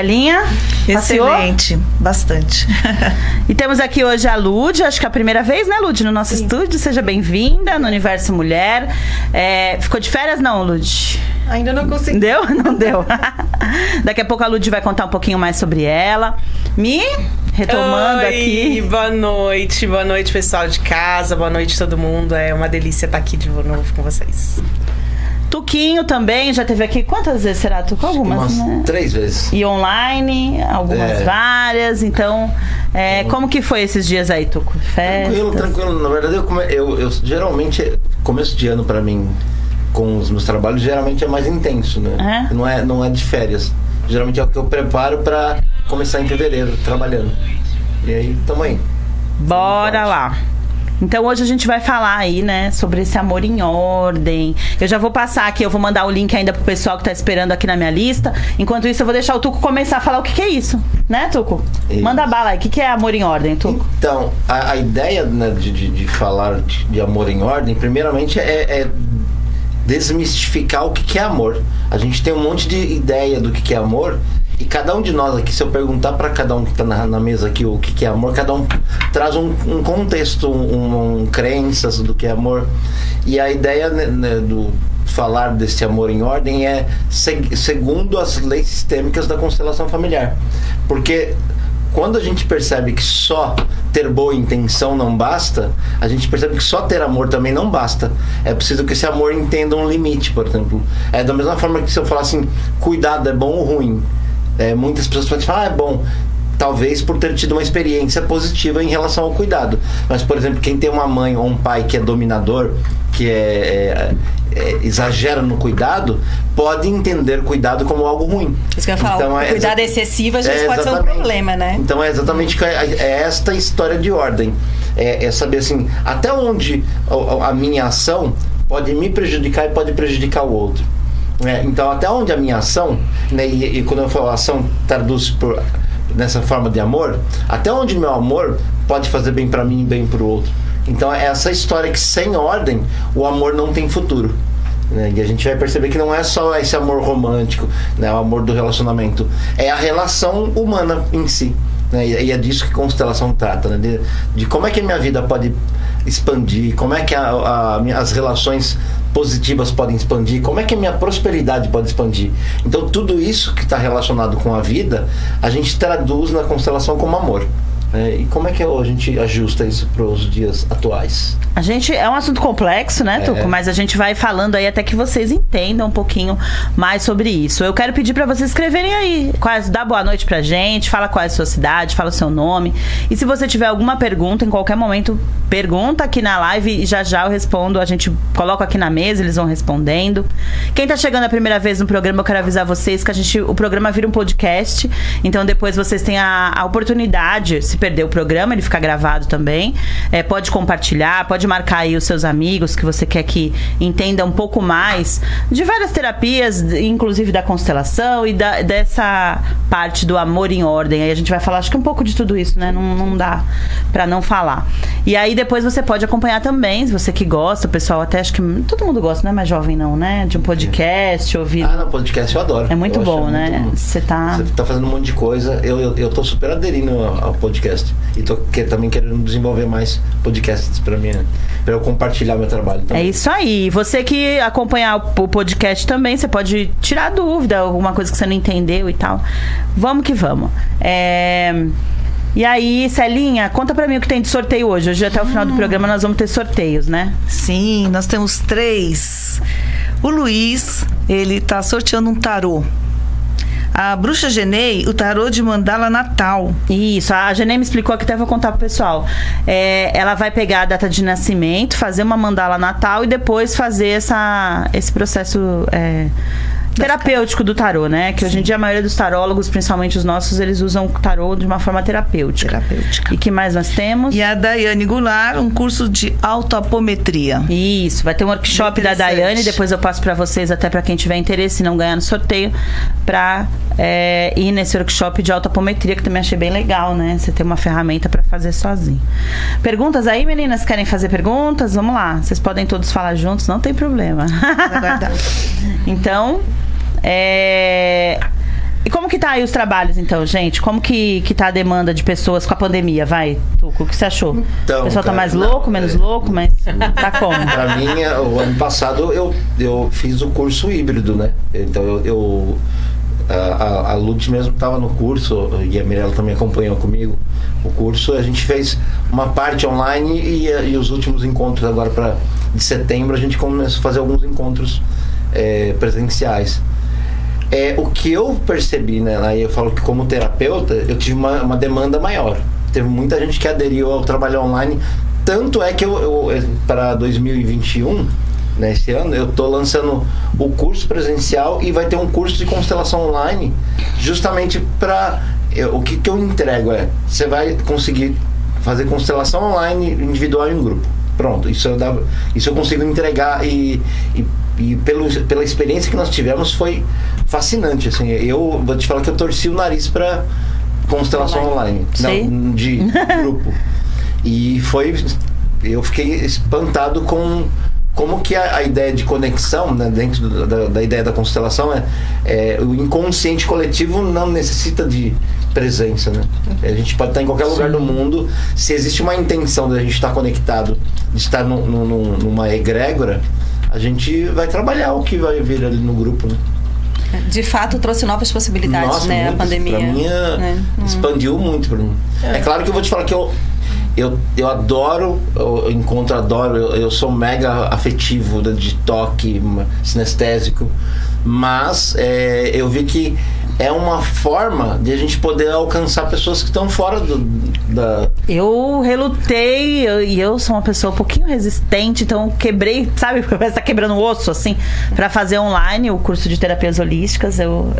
Celinha? Passeou? Excelente, bastante. E temos aqui hoje a Lud, acho que é a primeira vez, né, Lud, no nosso estúdio. Seja bem-vinda no Universo Mulher. É, ficou de férias, não, Lud? Ainda não consegui. Deu? Não deu. Daqui a pouco a Lud vai contar um pouquinho mais sobre ela. Me retomando Oi, aqui. Boa noite, boa noite, pessoal de casa, boa noite todo mundo. É uma delícia estar aqui de novo com vocês. Tuquinho também, já teve aqui. Quantas vezes será, Tuco? Algumas, Umas né? três vezes. E online, algumas É. várias. Então, é, como que foi esses dias aí, Tuco? Festas? Tranquilo, tranquilo. Na verdade, eu, come- eu, eu geralmente, começo de ano pra mim, com os meus trabalhos, geralmente é mais intenso, né? É? Não, é, não é de férias. Geralmente é o que eu preparo pra começar em fevereiro, trabalhando. E aí, tamo aí. Bora lá. Então hoje a gente vai falar aí, né, sobre esse amor em ordem. Eu já vou passar aqui, eu vou mandar o link ainda pro pessoal que tá esperando aqui na minha lista. Enquanto isso, eu vou deixar o Tuco começar a falar o que, que é isso, né, Tuco? Isso. Manda bala aí. O que, que é amor em ordem, Tuco? Então, a, a ideia né, de, de, de falar de, de amor em ordem, primeiramente, é, é desmistificar o que, que é amor. A gente tem um monte de ideia do que, que é amor. E cada um de nós aqui, se eu perguntar para cada um que está na, na mesa aqui o que, que é amor, cada um traz um, um contexto, um, um crenças do que é amor. E a ideia né, né, do falar desse amor em ordem é seg- segundo as leis sistêmicas da constelação familiar. Porque quando a gente percebe que só ter boa intenção não basta, a gente percebe que só ter amor também não basta. É preciso que esse amor entenda um limite, por exemplo. É da mesma forma que se eu falar assim, cuidado é bom ou ruim. É, muitas pessoas podem falar, ah, é bom. Talvez por ter tido uma experiência positiva em relação ao cuidado. Mas, por exemplo, quem tem uma mãe ou um pai que é dominador, que é, é- é- exagera no cuidado, pode entender cuidado como algo ruim. Isso que eu ia falar, Então, o é cuidado excessivo às vezes é, pode ser um problema, né? Então é exatamente é, é esta história de ordem. É, é saber assim, até onde a, a minha ação pode me prejudicar e pode prejudicar o outro. É, então até onde a minha ação, né, e, e quando eu falo ação traduz por nessa forma de amor, até onde meu amor pode fazer bem para mim e bem para o outro. Então é essa história que sem ordem o amor não tem futuro. né? E a gente vai perceber que não é só esse amor romântico, né, o amor do relacionamento, é a relação humana em si. né? E é disso que constelação trata, né? de, de como é que a minha vida pode expandir, como é que a, a as relações positivas podem expandir, como é que a minha prosperidade pode expandir. Então tudo isso que está relacionado com a vida, a gente traduz na constelação como amor. Né? e como é que a gente ajusta isso para os dias atuais? A gente é um assunto complexo, né, Tuco? É. Mas a gente vai falando aí até que vocês entendam um pouquinho mais sobre isso. Eu quero pedir pra vocês escreverem aí, quais, dá boa noite pra gente, fala qual é a sua cidade, fala o seu nome. E se você tiver alguma pergunta, em qualquer momento, pergunta aqui na live e já já eu respondo. A gente coloca aqui na mesa, eles vão respondendo. Quem tá chegando a primeira vez no programa, eu quero avisar vocês que a gente, o programa vira um podcast. Então depois vocês têm a, a oportunidade, se perder o programa, ele fica gravado também. É, pode compartilhar, pode marcar aí os seus amigos que você quer que entenda um pouco mais de várias terapias, inclusive da constelação e da- dessa parte do amor em ordem. Aí a gente vai falar, acho que um pouco de tudo isso, né? Não, não dá pra não falar. E aí depois você pode acompanhar também, se você que gosta, o pessoal até acho que todo mundo gosta, não é mais jovem não, né? De um podcast, ouvir. Ah, no podcast eu adoro. É muito Eu bom, né? muito- Você tá. Você tá fazendo um monte de coisa. Eu, eu, eu tô super aderindo ao, ao podcast. E tô que, também querendo desenvolver mais podcasts pra mim, né? Pra eu compartilhar meu trabalho É também. isso aí. Você que acompanhar o podcast também, você pode tirar dúvida, alguma coisa que você não entendeu e tal. Vamos que vamos. É, E aí, Celinha, conta pra mim o que tem de sorteio hoje. Hoje até o final do programa nós vamos ter sorteios, né? Sim, nós temos três. O Luiz, ele tá sorteando um tarô. A Bruxa Genei, o tarô de mandala natal. Isso, a Genê me explicou aqui, até vou contar pro pessoal. É, ela vai pegar a data de nascimento, fazer uma mandala natal e depois fazer essa, esse processo é, terapêutico do tarô, né? Que hoje em dia a maioria dos tarólogos, principalmente os nossos, eles usam o tarô de uma forma terapêutica. Terapêutica. E que mais nós temos? E a Daiane Goulart, um curso de autoapometria. Isso, vai ter um workshop da. Daiane, depois eu passo pra vocês, até pra quem tiver interesse e não ganhar no sorteio, pra é, ir nesse workshop de autoapometria, que também achei bem legal, né? Você ter uma ferramenta pra fazer sozinho. Perguntas aí, meninas? Querem fazer perguntas? Vamos lá. Vocês podem todos falar juntos, não tem problema. então, é... E como que tá aí os trabalhos, então, gente? Como que, que tá a demanda de pessoas com a pandemia? Vai, Tuco, o que você achou? Então, o pessoal tá cara, mais não, louco, menos é- louco, mas tá como? Pra mim, é, o ano passado eu, eu fiz o curso híbrido, né? Então eu. eu- a, a, mesmo estava no curso e a Mirella também acompanhou comigo o curso. A gente fez uma parte online e, e os últimos encontros agora para de setembro a gente começou a fazer alguns encontros eh, presenciais. É, o que eu percebi, né? Aí eu falo que como terapeuta, eu tive uma, uma demanda maior. Teve muita gente que aderiu ao trabalho online. Tanto é que eu, eu para 2021, né, esse ano, eu tô lançando o curso presencial e vai ter um curso de constelação online, justamente para o que, que eu entrego é, você vai conseguir fazer constelação online, individual e em grupo. Pronto, isso eu, dava, isso eu consigo entregar e, e, e pelo, pela experiência que nós tivemos foi fascinante. Assim, eu vou te falar que eu torci o nariz para constelação online, Sim. não, de grupo. E foi, eu fiquei espantado com como que a, a ideia de conexão, né, dentro do- da, da ideia da constelação, é, é o inconsciente coletivo não necessita de presença, né? A gente pode estar em qualquer lugar do mundo, se existe uma intenção de a gente estar conectado, de estar num- num- numa egrégora, a gente vai trabalhar o que vai vir ali no grupo, né? De fato, trouxe novas possibilidades, Nossa, né? muitas. A pandemia. Pra mim, é- né? Hum. expandiu muito pra mim. É. claro que eu vou te falar que eu, eu, eu adoro, eu encontro, adoro, eu, eu sou mega afetivo de, de toque, sinestésico, mas é, eu vi que é uma forma de a gente poder alcançar pessoas que estão fora do, da. Eu relutei eu- e eu sou uma pessoa um pouquinho resistente, então eu quebrei, sabe? Parece tá quebrando o osso, assim, pra fazer online o curso de terapias holísticas. Eu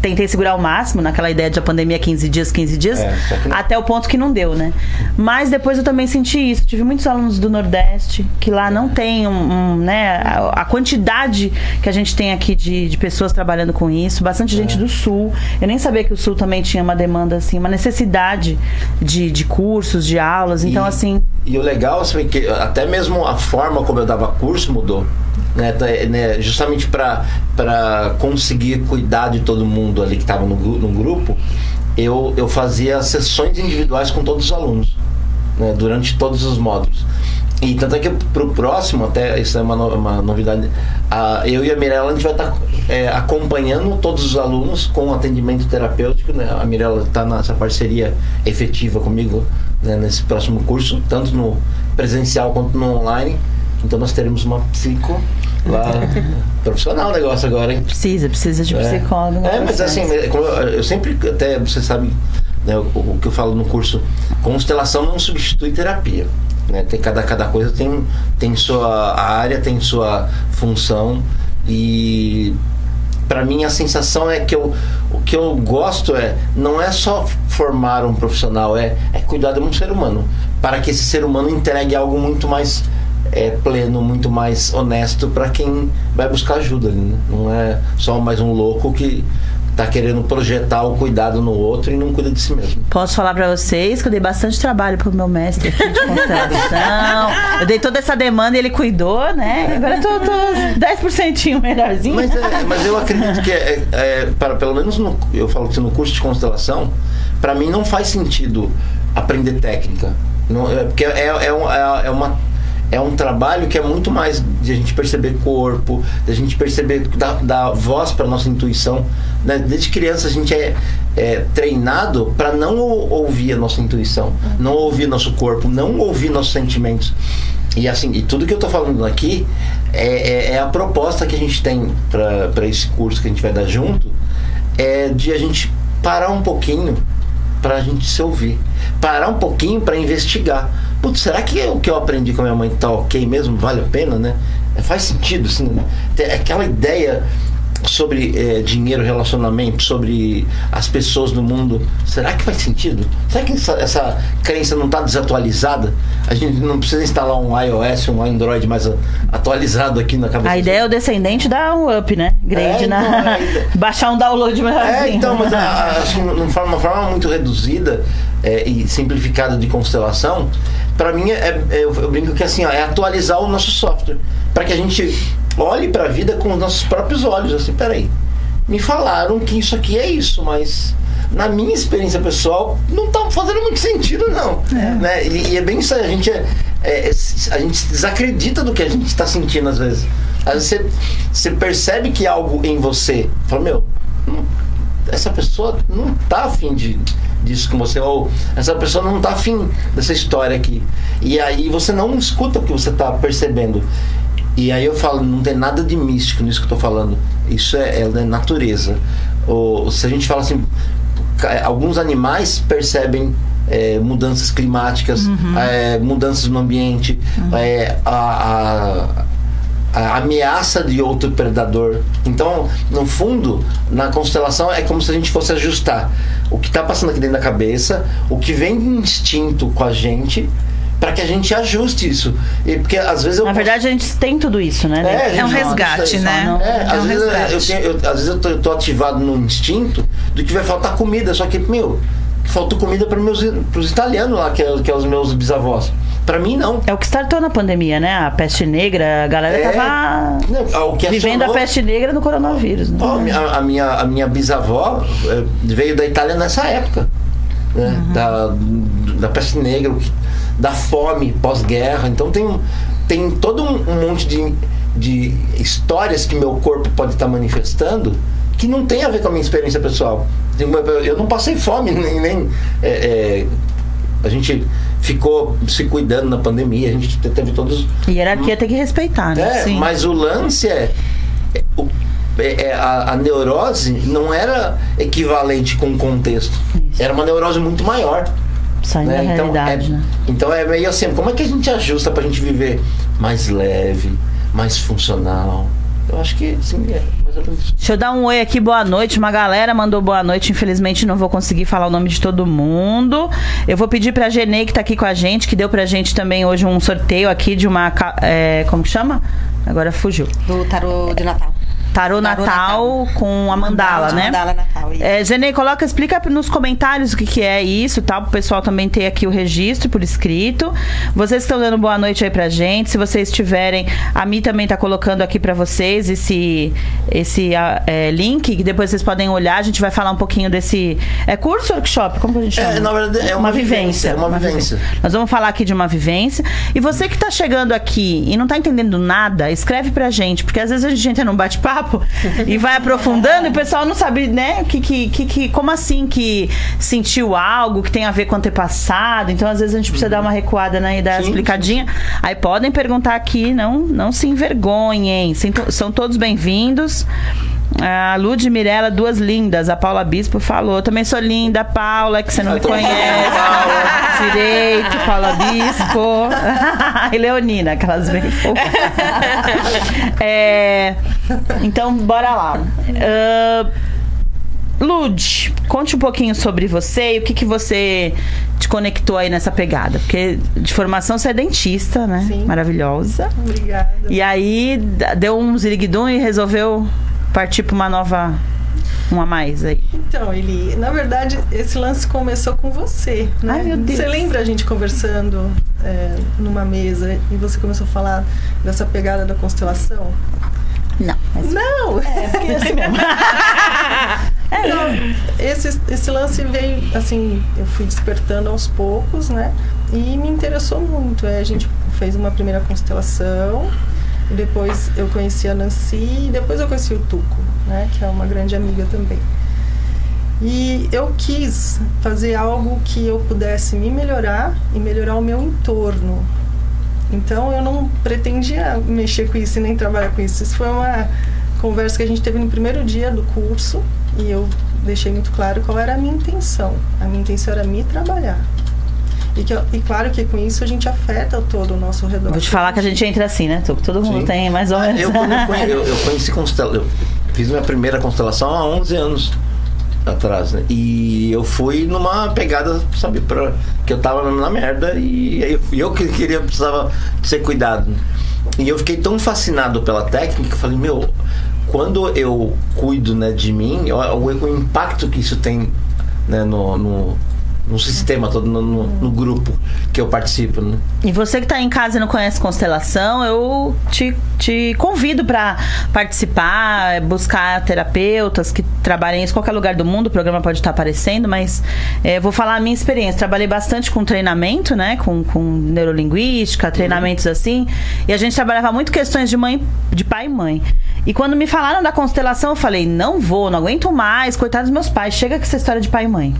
tentei segurar o máximo naquela ideia de a pandemia 15 dias, 15 dias, É, até o ponto que não deu, né? Mas depois eu também senti isso. Tive muitos alunos do Nordeste que lá não tem um, um, né, a, a quantidade que a gente tem aqui de, de pessoas trabalhando com isso, bastante É. gente do Sul. Eu nem sabia que o Sul também tinha uma demanda, assim, uma necessidade de, de cursos, de aulas. Então, E- assim, E o legal assim, é que até mesmo a forma como eu dava curso mudou. Né, tá, é, né, justamente para conseguir cuidar de todo mundo ali que estava no, no grupo, eu, eu fazia sessões individuais com todos os alunos, né, durante todos os módulos. E tanto é que pro próximo, até isso é uma, no- uma novidade, a, eu e a Mirella a gente vai estar acompanhando todos os alunos com atendimento terapêutico. Né? A Mirella está nessa parceria efetiva comigo né, nesse próximo curso, tanto no presencial quanto no online. Então nós teremos uma psico lá profissional o negócio agora, hein? precisa, precisa de psicólogo. no É, mas assim, é, eu sempre, até você sabe, né, o, o que eu falo no curso, constelação não substitui terapia. Né? Tem, cada, cada coisa tem, tem sua área, tem sua função e para mim a sensação é que eu, o que eu gosto é não é só formar um profissional, é, é cuidar de um ser humano para que esse ser humano entregue algo muito mais é, pleno, muito mais honesto para quem vai buscar ajuda. né? Não é só mais um louco que tá querendo projetar o cuidado no outro e não cuida de si mesmo. Posso falar pra vocês que eu dei bastante trabalho pro meu mestre aqui de constelação. eu dei toda essa demanda e ele cuidou, né? Agora eu tô, tô 10% melhorzinho. Mas, é- mas eu acredito que, é, é, para, pelo menos no, eu falo que no curso de constelação, para mim não faz sentido aprender técnica. Não, é, porque é, é, é- é uma, é um trabalho que é muito mais de a gente perceber corpo, de a gente perceber, dar, dar voz para nossa intuição. Né? Desde criança a gente é, é treinado para não ou- ouvir a nossa intuição, não ouvir nosso corpo, não ouvir nossos sentimentos. E assim, e tudo que eu tô falando aqui é, é- é a proposta que a gente tem para esse curso que a gente vai dar junto, é de a gente parar um pouquinho para a gente se ouvir. Parar um pouquinho para investigar. Putz, será que o que eu aprendi com a minha mãe tá ok mesmo? Vale a pena, né? É, Faz sentido, assim, né? Aquela ideia sobre eh, dinheiro, relacionamento, sobre as pessoas no mundo. Será que faz sentido? Será que essa, essa crença não está desatualizada? A gente não precisa instalar um iOS, um Android mais atualizado aqui na cabeça. A ideia é o descendente dar um up, né? Grade É, na. então, é, Baixar um download melhorzinho. É, então, mas assim, de forma- uma forma muito reduzida é, e simplificada de constelação, para mim é, é- eu, eu brinco que assim, ó, é atualizar o nosso software, para que a gente olhe para a vida com os nossos próprios olhos, assim, peraí. me falaram que isso aqui é isso, mas na minha experiência pessoal não tá fazendo muito sentido não, né? E, e é bem isso, aí, a gente é, é, a gente desacredita do que a gente está sentindo às vezes. Às vezes você, você percebe que algo em você, fala meu, não- essa pessoa não tá afim de disso com você ou essa pessoa não tá afim dessa história aqui. E aí você não escuta o que você tá percebendo. E aí eu falo, não tem nada de místico nisso que eu tô falando. Isso é, é natureza. Ou, se a gente fala assim, ca- alguns animais percebem é, mudanças climáticas, é, mudanças no ambiente, é, a- a, a ameaça de outro predador. Então, no fundo, na constelação é como se a gente fosse ajustar o que está passando aqui dentro da cabeça, o que vem de instinto com a gente, para que a gente ajuste isso. E porque às vezes eu Na posso- verdade, a gente tem tudo isso, né? É, gente É um resgate, né? não- é, É às um vezes, eu, resgate. tenho- eu- às vezes eu tô, eu tô ativado no instinto do que vai faltar comida, só que, meu, faltou comida para meus pros italianos lá, que é, que é os meus bisavós. Para mim, não. É o que startou na pandemia, né? A peste negra, a galera É. tava Não, o que vivendo a peste negra no coronavírus. né? A, minha, a, minha, a minha bisavó eh, veio da Itália nessa época. Né? Uhum. Da, da peste negra, da fome pós-guerra. Então tem, tem todo um, um monte de, de histórias que meu corpo pode estar manifestando que não tem a ver com a minha experiência pessoal. Eu não passei fome, nem. nem, eh, eh, a gente ficou se cuidando na pandemia, a gente teve todos Hierarquia tem que respeitar, né? é, Sim. mas o lance é, é, o- é- é, a, a neurose não era equivalente com o contexto. Isso. Era uma neurose muito maior. Saindo né? da Então, realidade, é, né? então é meio assim, como é que a gente ajusta pra gente viver mais leve, mais funcional? Eu acho que sim, é mais ou menos isso. Deixa eu dar um oi aqui, boa noite. Uma galera mandou boa noite. Infelizmente não vou conseguir falar o nome de todo mundo. Eu vou pedir pra Genei, que tá aqui com a gente, que deu pra gente também hoje um sorteio aqui de uma. é, como que chama? Agora fugiu. Do tarô de Natal. Tarô, Natal, Natal. com a mandala, né? Mandala Natal, isso. É, Genei, coloca, explica nos comentários o que, que é isso, tá? Pro pessoal também ter aqui o registro por escrito. Vocês estão dando boa noite aí pra gente. Se vocês tiverem, a Mi também tá colocando aqui pra vocês esse, esse é, link, que depois vocês podem olhar. A gente vai falar um pouquinho desse. É curso ou workshop? Como que a gente chama? É, na verdade, é uma vivência, é uma vivência. Nós vamos falar aqui de uma vivência. E você que tá chegando aqui e não tá entendendo nada, escreve pra gente, porque às vezes a gente entra num bate-papo e vai aprofundando e o pessoal não sabe, né, que, que, que, como assim que sentiu algo que tem a ver com o antepassado. Então, às vezes, a gente precisa dar uma recuada né, e dar Sim, explicadinha. Aí podem perguntar aqui, não, não se envergonhem. São todos bem-vindos. A Lud Mirella, duas lindas. A Paula Bispo falou. Também sou linda, Paula, que você não me conhece. Direito, Paula Bispo. e Leonina, aquelas bem. É, então, bora lá. Ah, Lud, conte um pouquinho sobre você e o que, que você te conectou aí nessa pegada. Porque de formação você é dentista, né? Sim. Maravilhosa. Obrigada. E aí deu um ziriguidum e resolveu partir para uma nova. Uma a mais aí. Então, Eli, na verdade, esse lance começou com você, né? Ai, meu Deus. Você lembra a gente conversando é, numa mesa e você começou a falar dessa pegada da constelação? Não, mas Não! é porque assim. É, Não, esse, esse lance veio, assim, eu fui despertando aos poucos, né? E me interessou muito. É, a gente fez uma primeira constelação, depois eu conheci a Nancy, e depois eu conheci o Tuco, né? Que é uma grande amiga também. E eu quis fazer algo que eu pudesse me melhorar e melhorar o meu entorno. Então eu não pretendia mexer com isso e nem trabalhar com isso. Isso foi uma conversa que a gente teve no primeiro dia do curso e eu deixei muito claro qual era a minha intenção. A minha intenção era me trabalhar. E, que, e claro que com isso a gente afeta todo o nosso redor. Vou te falar que a gente entra assim, né? Tuco? Todo mundo Sim. tem mais ou Ah, menos. Eu, quando eu, eu, eu conheci constelação. Eu fiz minha primeira constelação há 11 anos atrás, né? E eu fui numa pegada, sabe, pra, que eu tava na merda e eu, eu que queria, precisava ser cuidado. E eu fiquei tão fascinado pela técnica que eu falei, meu, quando eu cuido né, de mim, o, o- o impacto que isso tem né, no, no, no sistema todo, no, no- no grupo que eu participo, né? E você que tá em casa e não conhece constelação, eu te, te convido para participar, buscar terapeutas que trabalhem em qualquer lugar do mundo. O programa pode estar aparecendo, mas é, vou falar a minha experiência. Trabalhei bastante com treinamento, né? Com, com neurolinguística, treinamentos assim. E a gente trabalhava muito questões de mãe, de pai e mãe. E quando me falaram da constelação, eu falei, não vou, não aguento mais, coitados dos meus pais, chega com essa história de pai e mãe.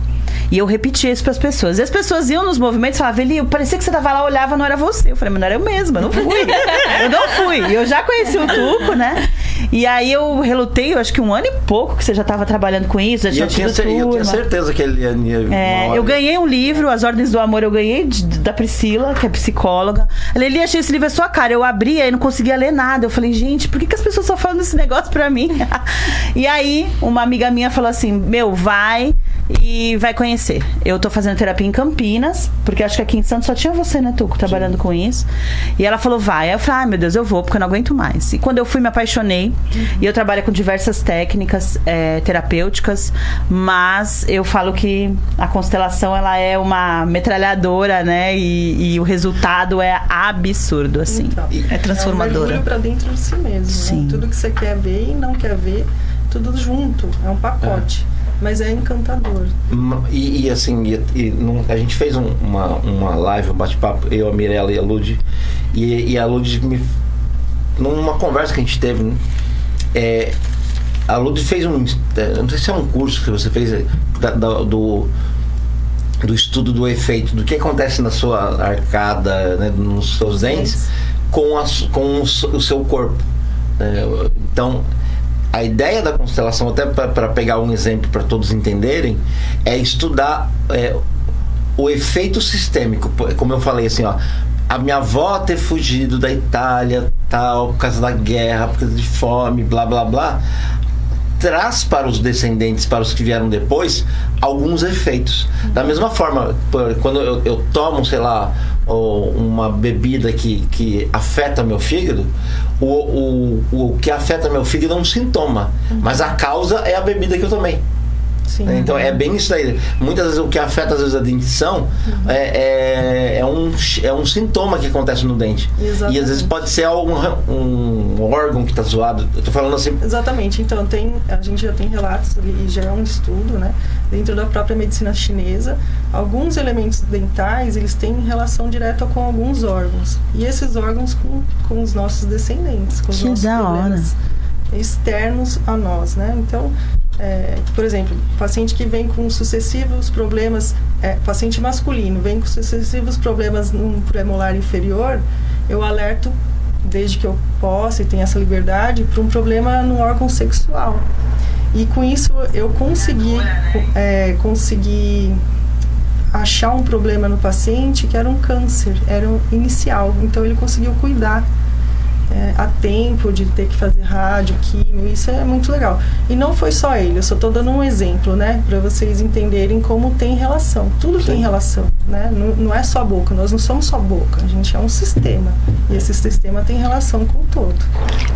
E eu repetia isso pras pessoas. E as pessoas iam nos movimentos e falavam, Eli, parecia que você tava lá, olhava, não era você. Eu falei, mas não era eu mesma, eu não fui. eu não fui. E eu já conheci o Tuco, né? E aí eu relutei, eu acho que um ano e pouco que você já tava trabalhando com isso, já E tinha eu tinha, cer- eu tinha certeza que ele ia. É, eu ganhei um livro, As Ordens do Amor, eu ganhei de- da Priscila, que é psicóloga. Ela, Eli, achei esse livro é sua cara. Eu abri, aí não conseguia ler nada. Eu falei, gente, por que, que as pessoas só falam desse negócio pra mim? e aí, uma amiga minha falou assim: Meu, vai e vai conhecer. Eu tô fazendo terapia em Campinas, porque acho que aqui em Santos só tinha você, né, Tuco, trabalhando com isso. E ela falou, vai. Aí eu falei, ai meu Deus, eu vou, porque eu não aguento mais. E quando eu fui, me apaixonei. E eu trabalho com diversas técnicas é, terapêuticas, mas eu falo que a constelação ela é uma metralhadora, né? E, e o resultado é absurdo, assim. Então, É transformadora. É um pra dentro de si mesmo. Sim. Né? Tudo que você quer ver e não quer ver, tudo junto. É um pacote. Mas é encantador. E, e, assim, e, e não- a gente fez um- uma, uma live, um bate-papo, eu, a Mirella e a Lud. E, e a Lud me. Numa conversa que a gente teve, né? É, a Lud fez um. é, Não sei se é um curso que você fez é, da- da- do. Do estudo do efeito, do que acontece na sua arcada, né, nos seus dentes, com, a com o seu corpo. né? então, a ideia da constelação, até para pegar um exemplo para todos entenderem, é estudar é, o efeito sistêmico. Como eu falei assim, ó, a minha avó ter fugido da Itália, tal, por causa da guerra, por causa de fome, blá blá blá, traz para os descendentes, para os que vieram depois, alguns efeitos. Da mesma forma, quando eu, eu tomo, sei lá, uma bebida que, que afeta meu fígado, o, o, o que afeta meu fígado é um sintoma, mas a causa é a bebida que eu tomei. Sim. né? Então é bem isso daí. Muitas vezes o que afeta às vezes a dentição é, é, é um, é um sintoma que acontece no dente. E às vezes Exatamente. pode ser algum um órgão que está zoado. Eu tô falando assim. Exatamente. Então, tem, a gente já tem relatos e já é um estudo, né? Dentro da própria medicina chinesa, alguns elementos dentais, eles têm relação direta com alguns órgãos. E esses órgãos com, com os nossos descendentes, com os Que nossos da hora. problemas externos a nós, né? Então, é, por exemplo, paciente que vem com sucessivos problemas, é, paciente masculino vem com sucessivos problemas no premolar inferior, eu alerto desde que eu possa e tenha essa liberdade para um problema no órgão sexual. E com isso eu consegui, é, consegui achar um problema no paciente que era um câncer, era um inicial. Então ele conseguiu cuidar é, a tempo de ter que fazer rádio, químio, isso é muito legal. E não foi só ele, eu só estou dando um exemplo, né, para vocês entenderem como tem relação. Tudo tem relação, né? Não, não é só a boca, nós não somos só boca, a gente é um sistema. E esse sistema tem relação com o todo.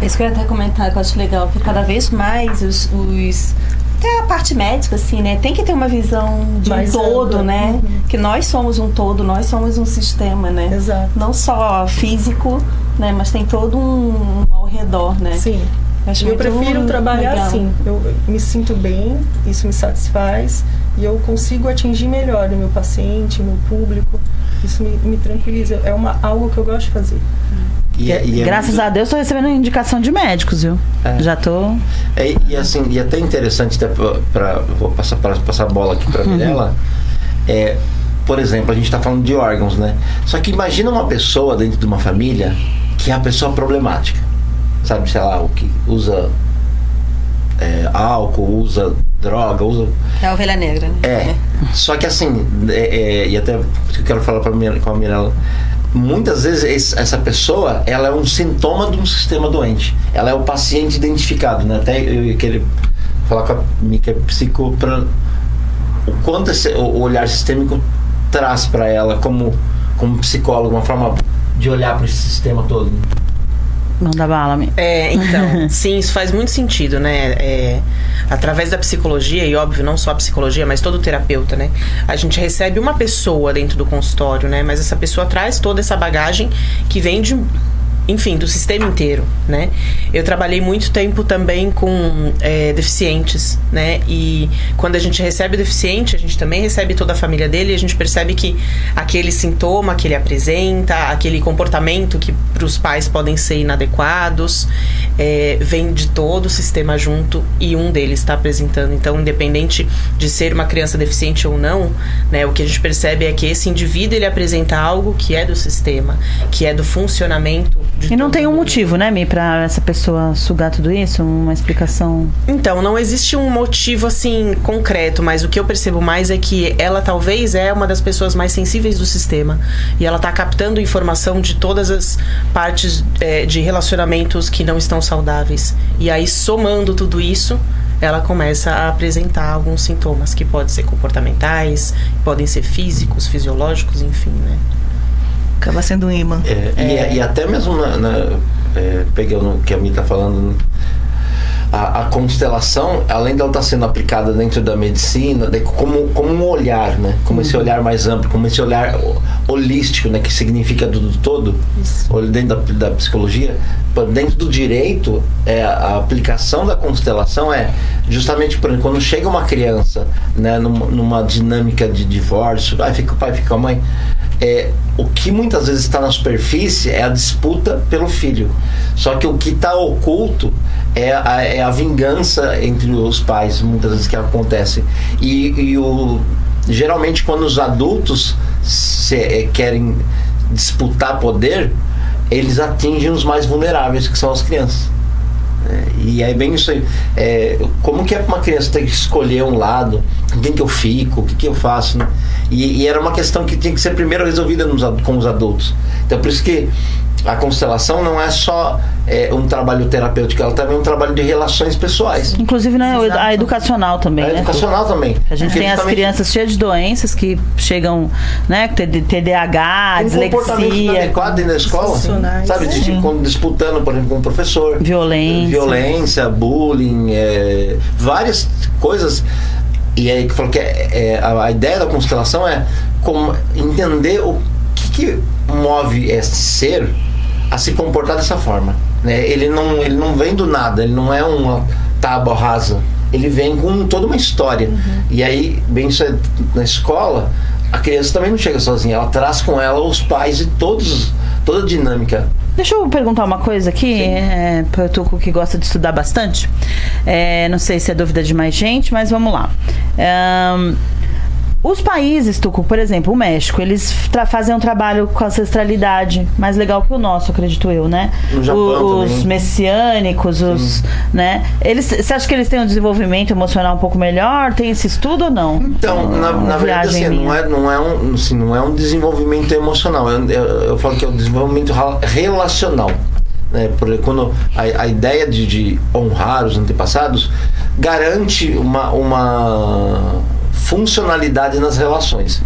Isso que eu ia até comentar, que eu acho legal, que cada vez mais os. os até a parte médica, assim, né? Tem que ter uma visão de Mais um todo, né? Uhum. Que nós somos um todo, nós somos um sistema, né? Exato. Não só físico, né? Mas tem todo um ao redor, né? Sim. Acho eu prefiro trabalhar legal. assim. Eu me sinto bem, isso me satisfaz e eu consigo atingir melhor o meu paciente, o meu público. Isso me, me tranquiliza. É uma, algo que eu gosto de fazer. E, é- e é Graças muito- a Deus, tô recebendo indicação de médicos, viu? É. Já tô. É, e assim, e até interessante, até pra, vou passar, pra, passar a bola aqui para Mirella. É, por exemplo, a gente está falando de órgãos, né? Só que imagina uma pessoa dentro de uma família que é a pessoa problemática. Sabe, sei lá, o que usa é, álcool, usa droga, usa. É a ovelha negra, né? É. Só que assim, é, é, e até eu quero falar pra, Mir- com a Mirella. Muitas vezes esse- essa pessoa ela é um sintoma de um sistema doente. Ela é o paciente identificado, né? Até eu ia querer falar com a Mica Psico para o quanto esse, o o olhar sistêmico traz para ela como como psicólogo uma forma de olhar para esse sistema todo. né? Manda bala, me. É, então, sim, isso faz muito sentido, né? É, através da psicologia, e óbvio, não só a psicologia, mas todo terapeuta, né? A gente recebe uma pessoa dentro do consultório, né? Mas essa pessoa traz toda essa bagagem que vem de enfim, do sistema inteiro, né? Eu trabalhei muito tempo também com é, deficientes, né? E quando a gente recebe o deficiente, a gente também recebe toda a família dele e a gente percebe que aquele sintoma que ele apresenta, aquele comportamento que para os pais podem ser inadequados, é, vem de todo o sistema junto e um deles está apresentando. Então, independente de ser uma criança deficiente ou não, né? O que a gente percebe é que esse indivíduo ele apresenta algo que é do sistema, que é do funcionamento e não tem um motivo, né, Mi, pra essa pessoa sugar tudo isso? Uma explicação. Então, não existe um motivo assim concreto, mas o que eu percebo mais é que ela talvez é uma das pessoas mais sensíveis do sistema. E ela tá captando informação de todas as partes é, de relacionamentos que não estão saudáveis. E aí, somando tudo isso, ela começa a apresentar alguns sintomas que podem ser comportamentais, podem ser físicos, fisiológicos, enfim, né? Acaba sendo um imã. É, é. E, e, até mesmo, na, na, é, pegando o que a Mi está falando, a, a, constelação, além dela estar tá sendo aplicada dentro da medicina, de, como, como um olhar, né? Como uhum. esse olhar mais amplo, como esse olhar holístico, né? Que significa do, do todo, Isso. dentro da, da, psicologia, dentro do direito, é, a aplicação da constelação é justamente por quando chega uma criança, né? Numa, numa dinâmica de divórcio, aí fica o pai, fica a mãe é, o que muitas vezes está na superfície é a disputa pelo filho. Só que o que está oculto é a, é a, vingança entre os pais, muitas vezes que acontece. E, e o, geralmente, quando os adultos se, é, querem disputar poder, eles atingem os mais vulneráveis, que são as crianças. É, e é bem isso aí. É, como que é uma criança ter que escolher um lado? Com quem que eu fico? O que, que eu faço? Né? E, e, era uma questão que tinha que ser primeiro resolvida nos, com os adultos. Então, por isso que a constelação não é só é, um trabalho terapêutico, ela também é um trabalho de relações pessoais. Inclusive né, a educacional também. A né? educacional também. A gente tem as crianças cheias de doenças que chegam, né, TDAH, um dislexia. adequado dentro da escola, sabe? De, disputando, por exemplo, com o professor. Violência. Violência, bullying, é, várias coisas. E aí que falou que é, é, a, a ideia da constelação é como entender o que, que move esse ser a se comportar dessa forma. Né? Ele, não, ele não vem do nada, ele não é uma tábua rasa. Ele vem com toda uma história. Uhum. E aí, bem na escola, a criança também não chega sozinha, ela traz com ela os pais e todos, toda a dinâmica. Deixa eu perguntar uma coisa aqui, é, para o Tuco que gosta de estudar bastante. É, não sei se é dúvida de mais gente, mas vamos lá. Um, os países, Tuco, por exemplo, o México, eles fazem um trabalho com ancestralidade mais legal que o nosso, acredito eu, né? No Japão o, os também. messiânicos, os, né? Eles, você acha que eles têm um desenvolvimento emocional um pouco melhor? Tem esse estudo ou não? Então, na, na verdade, assim, não é, não, é um, assim, não é um desenvolvimento emocional. Eu, eu, eu falo que é um desenvolvimento relacional. Né, porque quando a, a ideia de, de, honrar os antepassados garante uma, uma funcionalidade nas relações.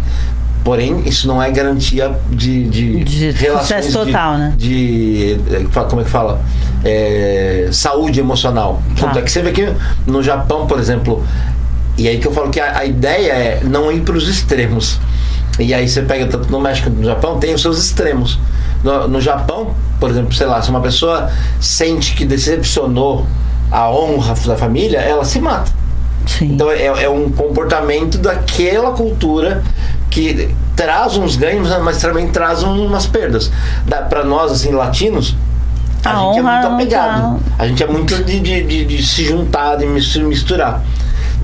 Porém, isso não é garantia de, de, de relações sucesso total, de, né? De, como é que fala? É, saúde emocional. Tá. Tanto é que você vê que no Japão, por exemplo, e aí que eu falo que a, a ideia é não ir para os extremos. E aí você pega tanto no México no Japão, tem os seus extremos. No, no Japão, por exemplo, sei lá, se uma pessoa sente que decepcionou a honra da família, ela se mata. Sim. Então é, é, um comportamento daquela cultura que traz uns ganhos, mas também traz umas perdas. Para nós, assim, latinos, a, a gente é muito apegado. Tá... A gente é muito de, de, de, de se juntar, de misturar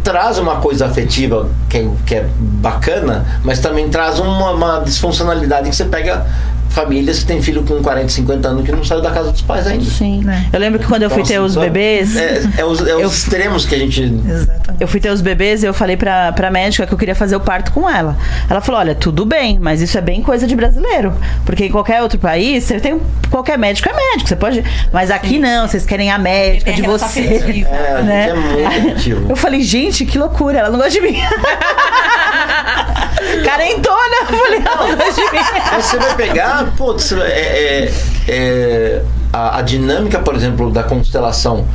traz uma coisa afetiva que é, que é bacana, mas também traz uma, uma disfuncionalidade que você pega famílias que têm filho com 40, 50 anos que não saiu da casa dos pais ainda. Sim. É. Eu lembro que quando eu fui ter os então, bebês. É, é os, é os eu, extremos que a gente. Exatamente. Eu fui ter os bebês e eu falei pra, pra médica que eu queria fazer o parto com ela. Ela falou: olha, tudo bem, mas isso é bem coisa de brasileiro. Porque em qualquer outro país, você tem. Qualquer médico é médico, você pode. Mas aqui não, vocês querem a médica de você. É, né? é muito. Eu falei, gente, que loucura, ela não gosta de mim. Carentona! Eu falei, ela não gosta de mim. Você vai pegar, putz, é, é, é, a, a dinâmica, por exemplo, da constelação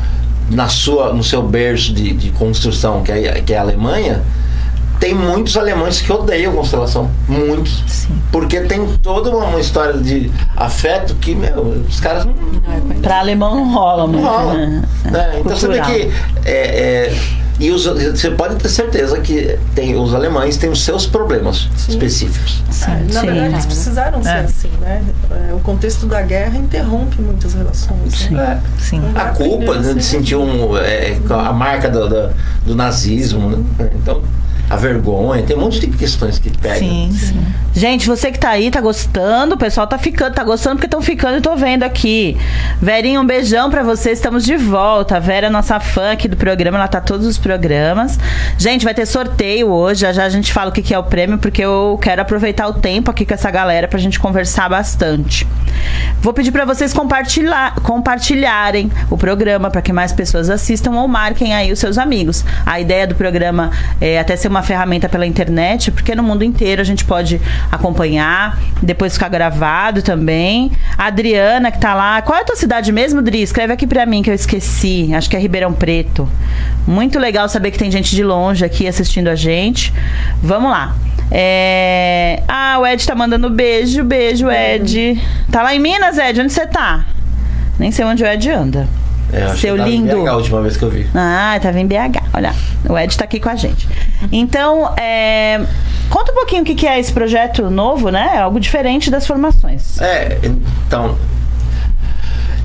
na sua, no seu berço de, de construção, que é, que é a Alemanha, tem muitos alemães que odeiam constelação. Muitos. Porque tem toda uma, uma história de afeto que, meu, os caras não, Pra alemão não rola não muito. rola. né? né? Então você vê que. é, é, e os- você pode ter certeza que tem, os alemães têm os seus problemas específicos. Ah, Na sim. verdade, eles precisaram ser É. assim, né? É, O contexto da guerra interrompe muitas relações. Né? Sim. Não A culpa né, de ser- sentir um, é, a marca do, do, do nazismo, né? Então, a vergonha, tem um monte de questões que pegam. Sim, sim. Gente, você que tá aí, tá gostando, o pessoal tá ficando, tá gostando porque estão ficando e tô vendo aqui. Verinha, um beijão pra você, estamos de volta. A Vera é nossa fã aqui do programa, ela tá todos os programas. Gente, vai ter sorteio hoje, já já a gente fala o que que é o prêmio, porque eu quero aproveitar o tempo aqui com essa galera pra gente conversar bastante. Vou pedir pra vocês compartilhar, compartilharem o programa para que mais pessoas assistam ou marquem aí os seus amigos. A ideia do programa é até ser uma ferramenta pela internet, porque no mundo inteiro a gente pode acompanhar, depois ficar gravado também. A Adriana que tá lá, qual é a tua cidade mesmo, Dri? Escreve aqui pra mim que eu esqueci. Acho que é Ribeirão Preto. Muito legal saber que tem gente de longe aqui assistindo a gente. Vamos lá. É... Ah, o Ed tá mandando beijo, beijo, Ed. Tá lá em Minas, Ed? Onde você tá? Nem sei onde o Ed anda. É, Seu em lindo. BH a última vez que eu vi. Ah, tava em BH. Olha, o Ed tá aqui com a gente. Então, é, conta um pouquinho o que é esse projeto novo, né? É algo diferente das formações. É, então.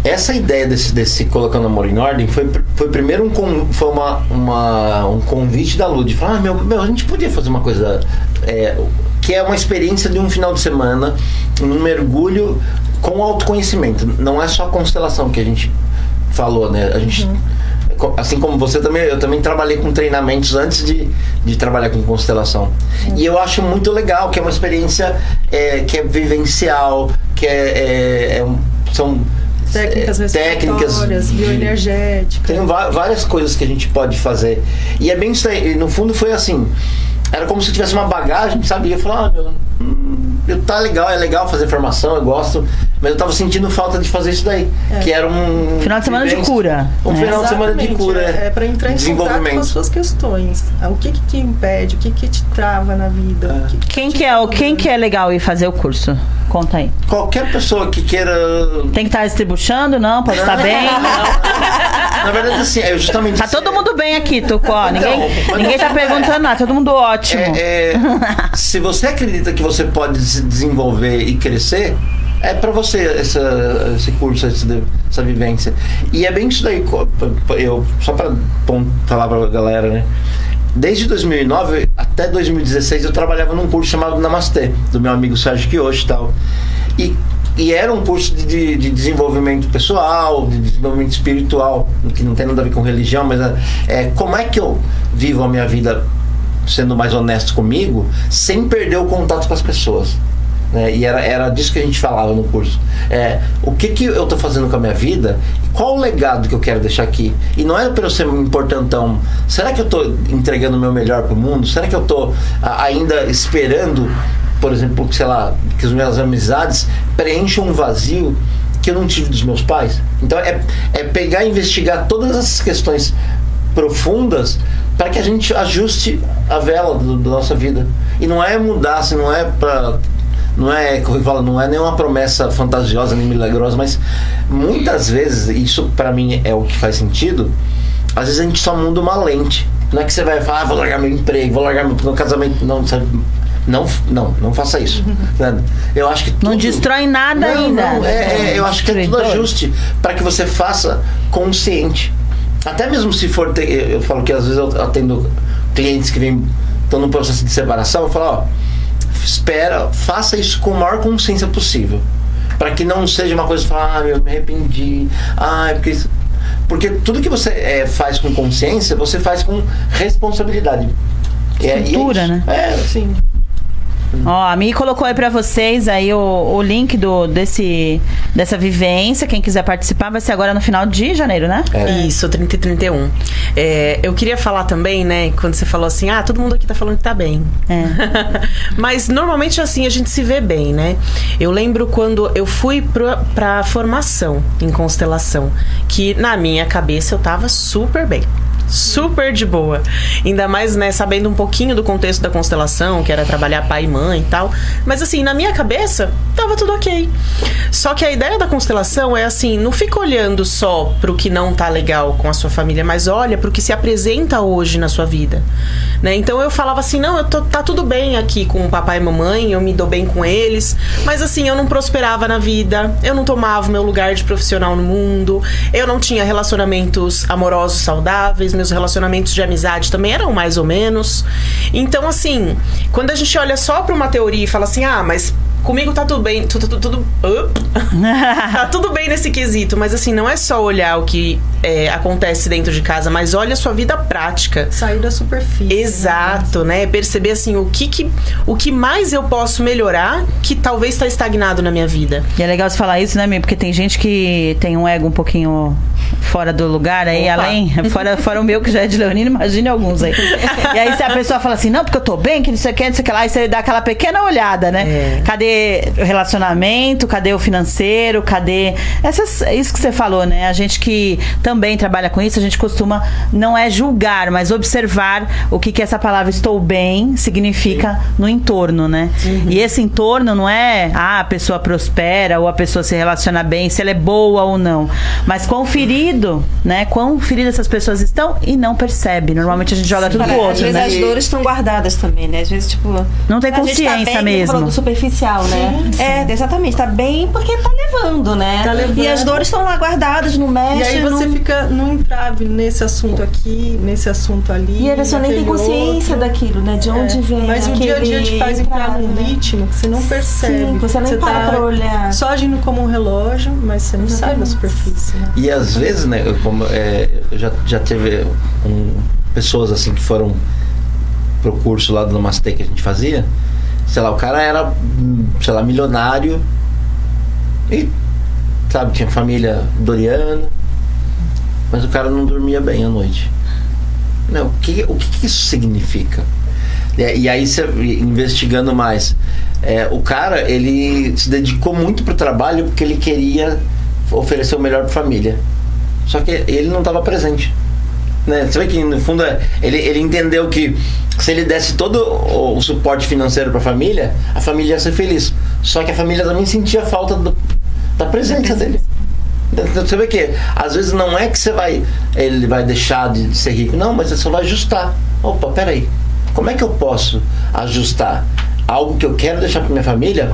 Essa ideia desse, desse Colocando Amor em Ordem foi, foi primeiro um, foi uma, uma- um convite da Lud. Falar, ah, meu, meu, a gente podia fazer uma coisa. é, que é uma experiência de um final de semana, um mergulho com autoconhecimento. Não é só constelação que a gente falou, né? A gente. co- Assim como você também, eu também trabalhei com treinamentos antes de, de trabalhar com constelação. E eu acho muito legal, que é uma experiência é, que é vivencial, que é, é- é um- são Técnicas é, técnicas bioenergéticas. tem várias coisas que a gente pode fazer. E é bem isso aí. No fundo foi assim. Era como se tivesse uma bagagem, sabe? E eu falava, ah, meu, eu, tá legal, é legal fazer formação, eu gosto. Mas eu tava sentindo falta de fazer isso daí. Que era um. Final de semana de vivência- cura, Um né? final de semana de Exatamente, cura. É, é para entrar em contato com as desenvolvimento. suas questões. Ah, O que que te impede? O que que te trava na vida? O que que Quem que é o quem que é legal ir fazer o curso? Conta aí. Qualquer pessoa que queira. Tem que estar distribuindo, não? Pode estar bem. Na verdade, assim, é justamente. Tá isso. todo mundo bem aqui, Tucó. Ninguém, mas ninguém tá não é. perguntando nada, todo mundo ótimo. É, é, se você acredita que você pode se desenvolver e crescer, é para você essa, esse curso, esse- essa vivência. E é bem isso daí. Eu, só para falar para a galera, né? Desde 2009 até 2016 eu trabalhava num curso chamado Namastê, do meu amigo Sérgio Kiyoshi tal. E, e era um curso de, de- de desenvolvimento pessoal, de desenvolvimento espiritual, que não tem nada a ver com religião, mas é, é como é que eu vivo a minha vida sendo mais honesto comigo, sem perder o contato com as pessoas. né? E era, era disso que a gente falava no curso. É, o que, que eu estou fazendo com a minha vida? Qual o legado que eu quero deixar aqui? E não é para eu ser um importantão. Será que eu estou entregando o meu melhor para o mundo? Será que eu estou ainda esperando, por exemplo, que, sei lá, que as minhas amizades preencham um vazio que eu não tive dos meus pais? Então é, é pegar e investigar todas essas questões profundas para que a gente ajuste a vela do- da nossa vida. E não é mudar, assim, não é para não é, como eu falo, não é nenhuma promessa fantasiosa nem milagrosa, mas muitas vezes, isso para mim é o que faz sentido, às vezes a gente só muda uma lente. Não é que você vai falar, ah, vou largar meu emprego, vou largar meu, casamento. Não, sabe? Não, não, não faça isso. Né? Eu acho que Não tudo- destrói nada não, ainda. Não, é, é, eu acho que é tudo ajuste para que você faça consciente. Até mesmo se for ter, eu eu falo que às vezes eu atendo clientes que vêm estão no processo de separação, eu falo, ó, espera, faça isso com a maior consciência possível. Para que não seja uma coisa de falar, ah, meu, me arrependi. Ah, é porque isso... Porque tudo que você é, faz com consciência, você faz com responsabilidade. É, e é Cultura, isso. né? É, Sim. Ó, a Mi colocou aí pra vocês aí o, o link do, desse, dessa vivência. Quem quiser participar vai ser agora no final de janeiro, né? Isso, 30 e 31. É, eu queria falar também, né, quando você falou assim, ah, todo mundo aqui tá falando que tá bem. É. Mas normalmente assim a gente se vê bem, né? Eu lembro quando eu fui pra, pra formação em constelação, que na minha cabeça eu tava super bem. Super de boa. Ainda mais, né, sabendo um pouquinho do contexto da constelação, que era trabalhar pai e mãe e tal. Mas assim, na minha cabeça, tava tudo ok. Só que a ideia da constelação é assim, não fica olhando só pro que não tá legal com a sua família, mas olha pro que se apresenta hoje na sua vida. Né? Então eu falava assim, não, eu tô, tá tudo bem aqui com o papai e mamãe, eu me dou bem com eles, mas assim, eu não prosperava na vida, eu não tomava o meu lugar de profissional no mundo, eu não tinha relacionamentos amorosos saudáveis, meus relacionamentos de amizade também eram mais ou menos. Então, assim, quando a gente olha só pra uma teoria e fala assim, ah, mas comigo tá tudo bem, tudo, tudo, tudo, tá tudo bem nesse quesito, mas assim, não é só olhar o que é, acontece dentro de casa, mas olha a sua vida prática. Sair da superfície. Exato, né? Perceber assim o que, que o que mais eu posso melhorar que talvez está estagnado na minha vida. E é legal você falar isso, né, Mi? Porque tem gente que tem um ego um pouquinho fora do lugar aí, Opa. além, fora, fora o meu que já é de Leonino, imagine alguns aí. E aí se a pessoa fala assim, não, porque eu tô bem, que não sei o que, não sei o que lá, aí você dá aquela pequena olhada, né? É. Cadê o relacionamento, cadê o financeiro, cadê. Essas, isso que você falou, né? A gente que também trabalha com isso, a gente costuma não é julgar, mas observar o que, que essa palavra estou bem significa no entorno, né? E esse entorno não é ah, a pessoa prospera ou a pessoa se relaciona bem, se ela é boa ou não. Mas quão ferido, né? Quão feridas essas pessoas estão e não percebe. Normalmente a gente joga tudo pro Às outro, vezes né? as dores estão guardadas também, né? Às vezes, tipo. Não tem a gente consciência tá bem, mesmo. falou do superficial, né? É, exatamente. Tá bem porque tá levando, né? Tá levando. E as dores estão lá guardadas, não mexe. E aí você não... fica no entrave nesse assunto aqui, nesse assunto ali. E a pessoa nem tem consciência outro. daquilo, né? De onde É, vem. Mas o dia a dia te faz entrar num né? ritmo que você não percebe. Sim, você nem para tá pra olhar. Só agindo como um relógio, mas você não sai da superfície. Né? E às vezes, né, eu, como, é, eu já, já teve um, pessoas assim que foram pro curso lá do Namastê que a gente fazia, sei lá, o cara era, sei lá, milionário e, sabe, tinha família doriana, mas o cara não dormia bem à noite. Não, o que, o que isso significa? E, e aí você investigando mais, é, o cara ele se dedicou muito pro trabalho porque ele queria oferecer o melhor para família. Só que ele não estava presente. Né? Você vê que no fundo é- ele, ele entendeu que se ele desse todo o, o suporte financeiro para a família, a família ia ser feliz. Só que a família também sentia falta do- da presença dele. Então, Você vê que às vezes não é que você vai ele vai deixar de ser rico, não, mas você só vai ajustar. Opa, peraí, como é que eu posso ajustar algo que eu quero deixar para minha família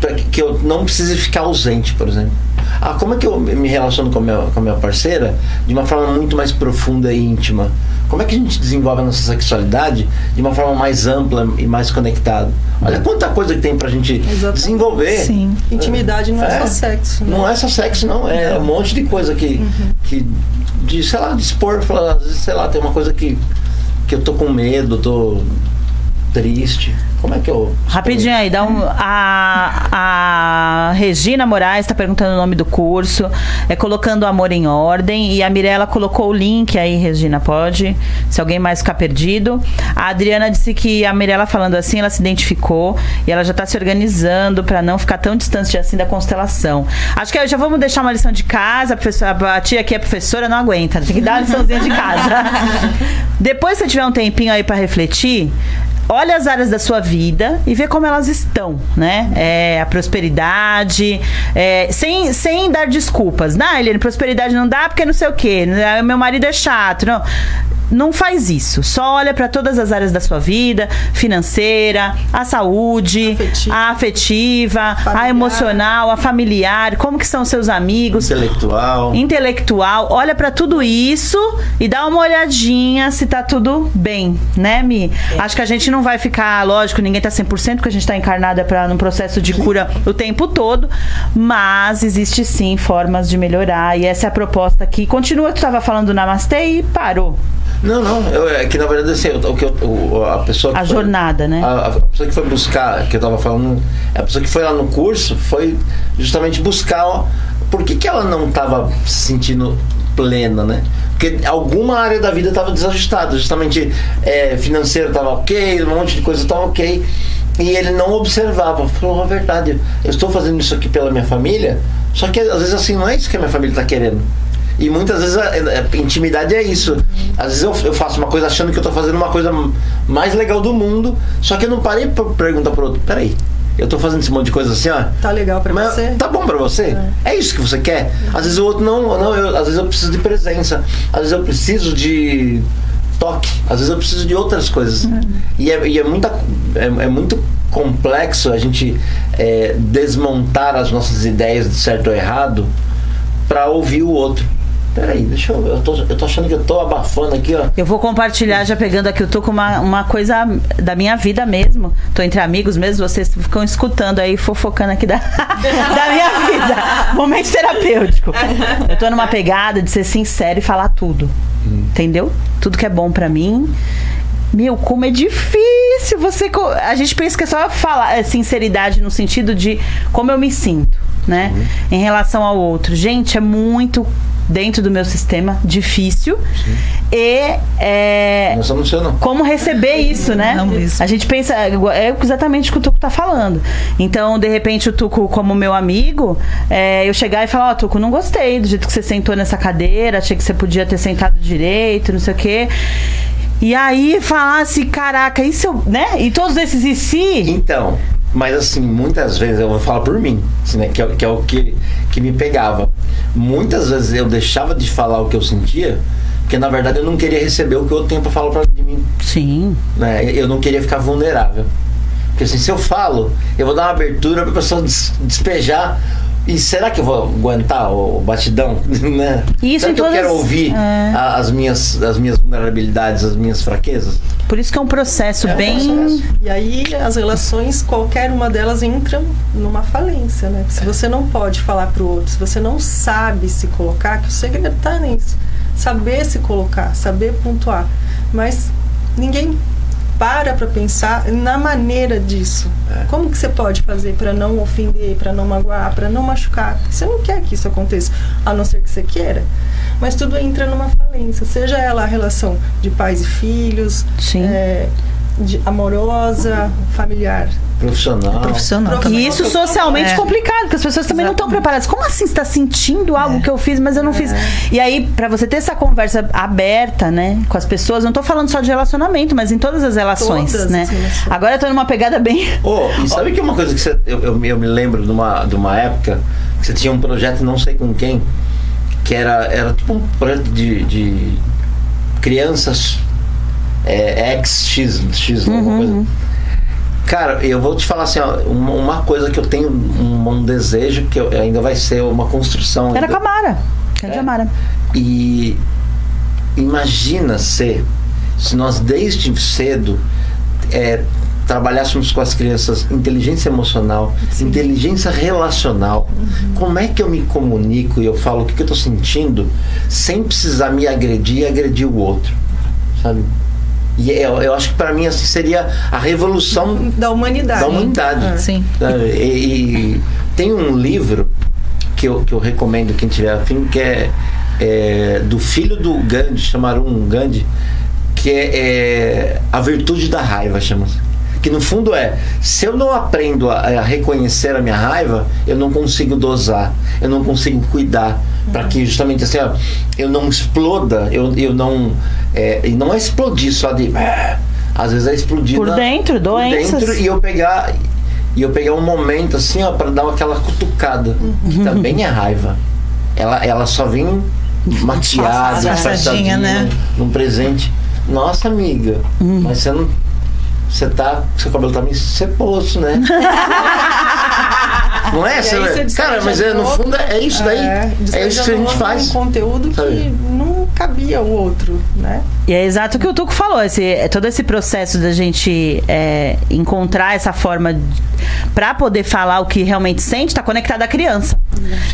para que que eu não precise ficar ausente, por exemplo? Ah, como é que eu me relaciono com a minha, com a minha parceira de uma forma muito mais profunda e íntima? Como é que a gente desenvolve a nossa sexualidade de uma forma mais ampla e mais conectada? Olha quanta coisa que tem pra gente Exatamente. desenvolver. Sim. Intimidade não é, só sexo. Né? Não é só sexo, não. É um monte de coisa que. que de, sei lá, vezes, sei lá, tem uma coisa que, que eu tô com medo, tô triste. Como é que eu. Rapidinho aí, dá um. A, a Regina Moraes está perguntando o nome do curso. É colocando o amor em ordem. E a Mirella colocou o link aí, Regina, pode? Se alguém mais ficar perdido. A Adriana disse que a Mirella falando assim, ela se identificou e ela já está se organizando para não ficar tão distante assim da constelação. Acho que já vamos deixar uma lição de casa. A, professora, a tia aqui é professora, não aguenta. Tem que dar uma liçãozinha de casa. Depois, se você tiver um tempinho aí para refletir, olha as áreas da sua vida e vê como elas estão, né? É, a prosperidade, é, sem, sem dar desculpas. Não, Eliane, prosperidade não dá porque não sei o quê. Meu marido é chato. Não. Não faz isso. Só olha para todas as áreas da sua vida: financeira, a saúde, Afetiva. a afetiva, a Familiar. emocional, a familiar, como que são seus amigos, Intelectual. intelectual, olha pra tudo isso e dá uma olhadinha se tá tudo bem, né, Mi? Acho que a gente não vai ficar, lógico, ninguém tá 100% porque a gente tá encarnada para num processo de cura o tempo todo, mas existe sim formas de melhorar e essa é a proposta aqui. Continua, tu tava falando do Namastê e parou. Não, não. Eu, é que na verdade assim, o que a pessoa que A foi- jornada, né? A, a pessoa que foi buscar, que eu tava falando, a pessoa que foi lá no curso foi justamente buscar ó, por que, que ela não tava se sentindo plena, né? Porque alguma área da vida estava desajustada, justamente é, financeiro estava ok, um monte de coisa estava ok. E ele não observava, falou a verdade, eu estou fazendo isso aqui pela minha família, só que às vezes assim não é isso que a minha família está querendo. E muitas vezes a, a- a intimidade é isso. Às vezes eu, eu faço uma coisa achando que eu tô fazendo uma coisa mais legal do mundo, só que eu não parei pra perguntar pro outro, peraí, eu tô fazendo esse monte de coisa assim, ó. Tá legal pra Mas você? tá bom pra você? É. isso que você quer? Às vezes o outro não, não eu, às vezes eu preciso de presença, às vezes eu preciso de toque, às vezes eu preciso de outras coisas. E, é, e é, muita, é, é muito complexo a gente é, desmontar as nossas ideias de certo ou errado pra ouvir o outro. Peraí, deixa eu. Eu tô, eu tô achando que eu tô abafando aqui, ó. Eu vou compartilhar, já pegando aqui, eu tô com uma, uma coisa da minha vida mesmo. Tô entre amigos mesmo, vocês ficam escutando aí, fofocando aqui da, da minha vida. Momento terapêutico. Eu tô numa pegada de ser sincero e falar tudo. Entendeu? Tudo que é bom pra mim. Meu, como é difícil você. A gente pensa que é só falar é, sinceridade no sentido de como eu me sinto, né? Em relação ao outro. Gente, é muito dentro do meu sistema difícil. E é, como receber isso, né? Não mesmo. A gente pensa, é exatamente o que o Tuco tá falando. Então, de repente, o Tuco, como meu amigo, é, eu chegar e falar, ó, Tuco, não gostei do jeito que você sentou nessa cadeira, achei que você podia ter sentado direito, não sei o quê. E aí falar assim, caraca, isso eu, né? E todos esses e se. Então, mas assim, muitas vezes eu vou falar por mim, assim, né, que, é, que é o que, que me pegava. Muitas vezes eu deixava de falar o que eu sentia, porque na verdade eu não queria receber o que o outro tem pra falar pra de mim. Sim. Né? Eu não queria ficar vulnerável. Porque assim, se eu falo, eu vou dar uma abertura pra pessoa des- despejar. E será que eu vou aguentar o batidão? Né? Isso será que eu todas- quero ouvir é. a- as, minhas, as minhas vulnerabilidades, as minhas fraquezas? Por isso que é um processo É um bem. processo. E aí as relações, qualquer uma delas entra numa falência, né? Se você não pode falar pro outro, se você não sabe se colocar, que o segredo tá nisso. Saber se colocar, saber pontuar. Mas ninguém para para pensar na maneira disso. É. Como que você pode fazer para não ofender, para não magoar, para não machucar? Você não quer que isso aconteça, a não ser que você queira. Mas tudo entra numa falência, seja ela a relação de pais e filhos, Sim. é, amorosa, familiar. Profissional. Profissional. E isso socialmente É. complicado, porque as pessoas também não estão preparadas. Como assim você está sentindo algo que eu fiz, mas eu não fiz? E aí, pra você ter essa conversa aberta, né, com as pessoas, não tô falando só de relacionamento, mas em todas as relações, Todas né? as relações. Agora eu tô numa pegada bem. Oh, e sabe que uma coisa que você, eu, eu, eu me lembro de uma, de uma época que você tinha um projeto, não sei com quem, que era, era tipo um projeto de, de crianças é, X, X, X, alguma coisa. Cara, eu vou te falar assim, ó, uma, uma coisa que eu tenho um, um desejo que eu- ainda vai ser uma construção. Era ainda. com a Mara. Era de É. Amara. E imagina se, se nós desde cedo é, trabalhássemos com as crianças inteligência emocional, inteligência relacional. Como é que eu me comunico e eu falo o que, que eu estou sentindo sem precisar me agredir e agredir o outro, sabe? E eu, eu acho que para mim assim seria a revolução Da humanidade. da humanidade. É. Sim. E, e tem um livro que eu, que eu recomendo quem tiver afim, que é, é do filho do Gandhi, chamaram um Gandhi, que é, é A Virtude da Raiva, chama-se. Que no fundo é, se eu não aprendo a, a reconhecer a minha raiva, eu não consigo dosar, eu não consigo cuidar, para que justamente assim, ó, eu não exploda, eu, eu não. É, e não é explodir só de. Às vezes é explodir Por na- dentro, por doenças. dentro e eu pegar e eu pegar um momento assim, ó, para dar aquela cutucada, que também é raiva. Ela, ela só vem maquiada, Disfarçadinha, né? num, num presente. Nossa, amiga, mas você não. Você tá. Seu cabelo tá meio ceboso, né? não é? E você despeja cara, mas é, no fundo é, é isso daí. É, despeja isso que a gente faz. Um conteúdo sabe? que não cabia o outro, né? E é exato o que o Tuco falou, esse, é todo esse processo da gente é, encontrar essa forma para poder falar o que realmente sente, está conectado à criança.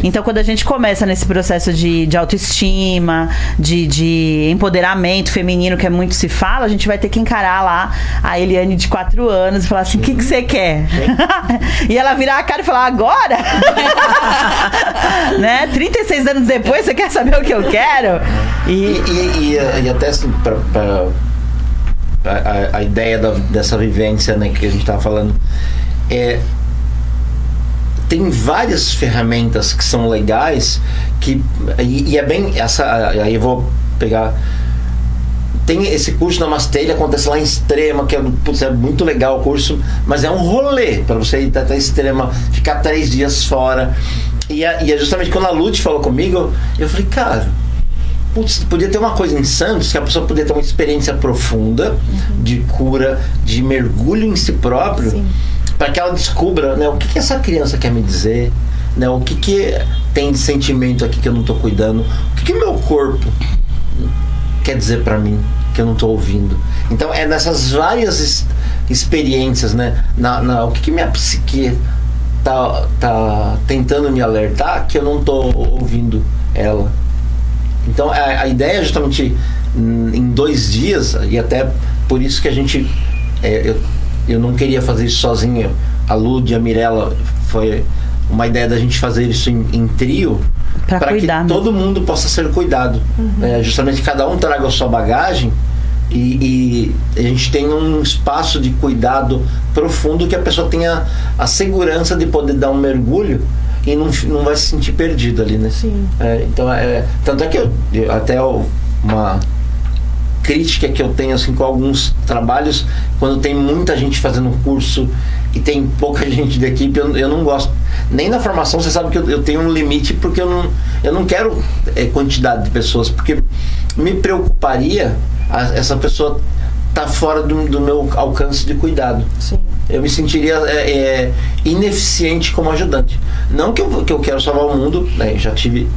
Então, quando a gente começa nesse processo de, de autoestima, de, de empoderamento feminino, que é muito se fala, a gente vai ter que encarar lá a Eliane de 4 anos e falar assim: o que, que você quer? e ela virar a cara e falar: agora? né? 36 anos depois, você quer saber o que eu quero? E, e, e, e até assim, pra- a, a ideia da- dessa vivência né, que a gente estava falando é tem várias ferramentas que são legais que e, e é bem essa aí eu vou pegar tem esse curso na Master, ele acontece lá em Extrema, que é, putz, é muito legal o curso, mas é um rolê para você ir até Extrema, ficar três dias fora. E, é- e é justamente quando a Lute falou comigo, eu falei, cara, putz, podia ter uma coisa em Santos que a pessoa podia ter uma experiência profunda de cura, de mergulho em si próprio, para que ela descubra né, o que, que essa criança quer me dizer, né, o que, que tem de sentimento aqui que eu não estou cuidando, o que, que meu corpo quer dizer para mim que eu não estou ouvindo. Então é nessas várias experiências, né? Na, na- o que, que minha psique tá, tá tentando me alertar que eu não estou ouvindo ela. Então a, a ideia é justamente hum, em dois dias e até por isso que a gente é, eu, eu não queria fazer isso sozinho. A Lud e a Mirella foi uma ideia da gente fazer isso em, em trio para que né? todo mundo possa ser cuidado. É, justamente cada um traga a sua bagagem e, e a gente tem um espaço de cuidado profundo que a pessoa tenha a segurança de poder dar um mergulho e não, não vai se sentir perdido ali, né? Sim. É, então, é, tanto é que eu, até uma crítica que eu tenho assim com alguns trabalhos quando tem muita gente fazendo um curso e tem pouca gente da equipe eu, eu não gosto nem na formação você sabe que eu, eu tenho um limite porque eu não eu não quero é, quantidade de pessoas porque me preocuparia a- essa pessoa tá fora do, do meu alcance de cuidado Sim. eu me sentiria é, é, ineficiente como ajudante. Não que eu, que eu quero salvar o mundo, né, já tive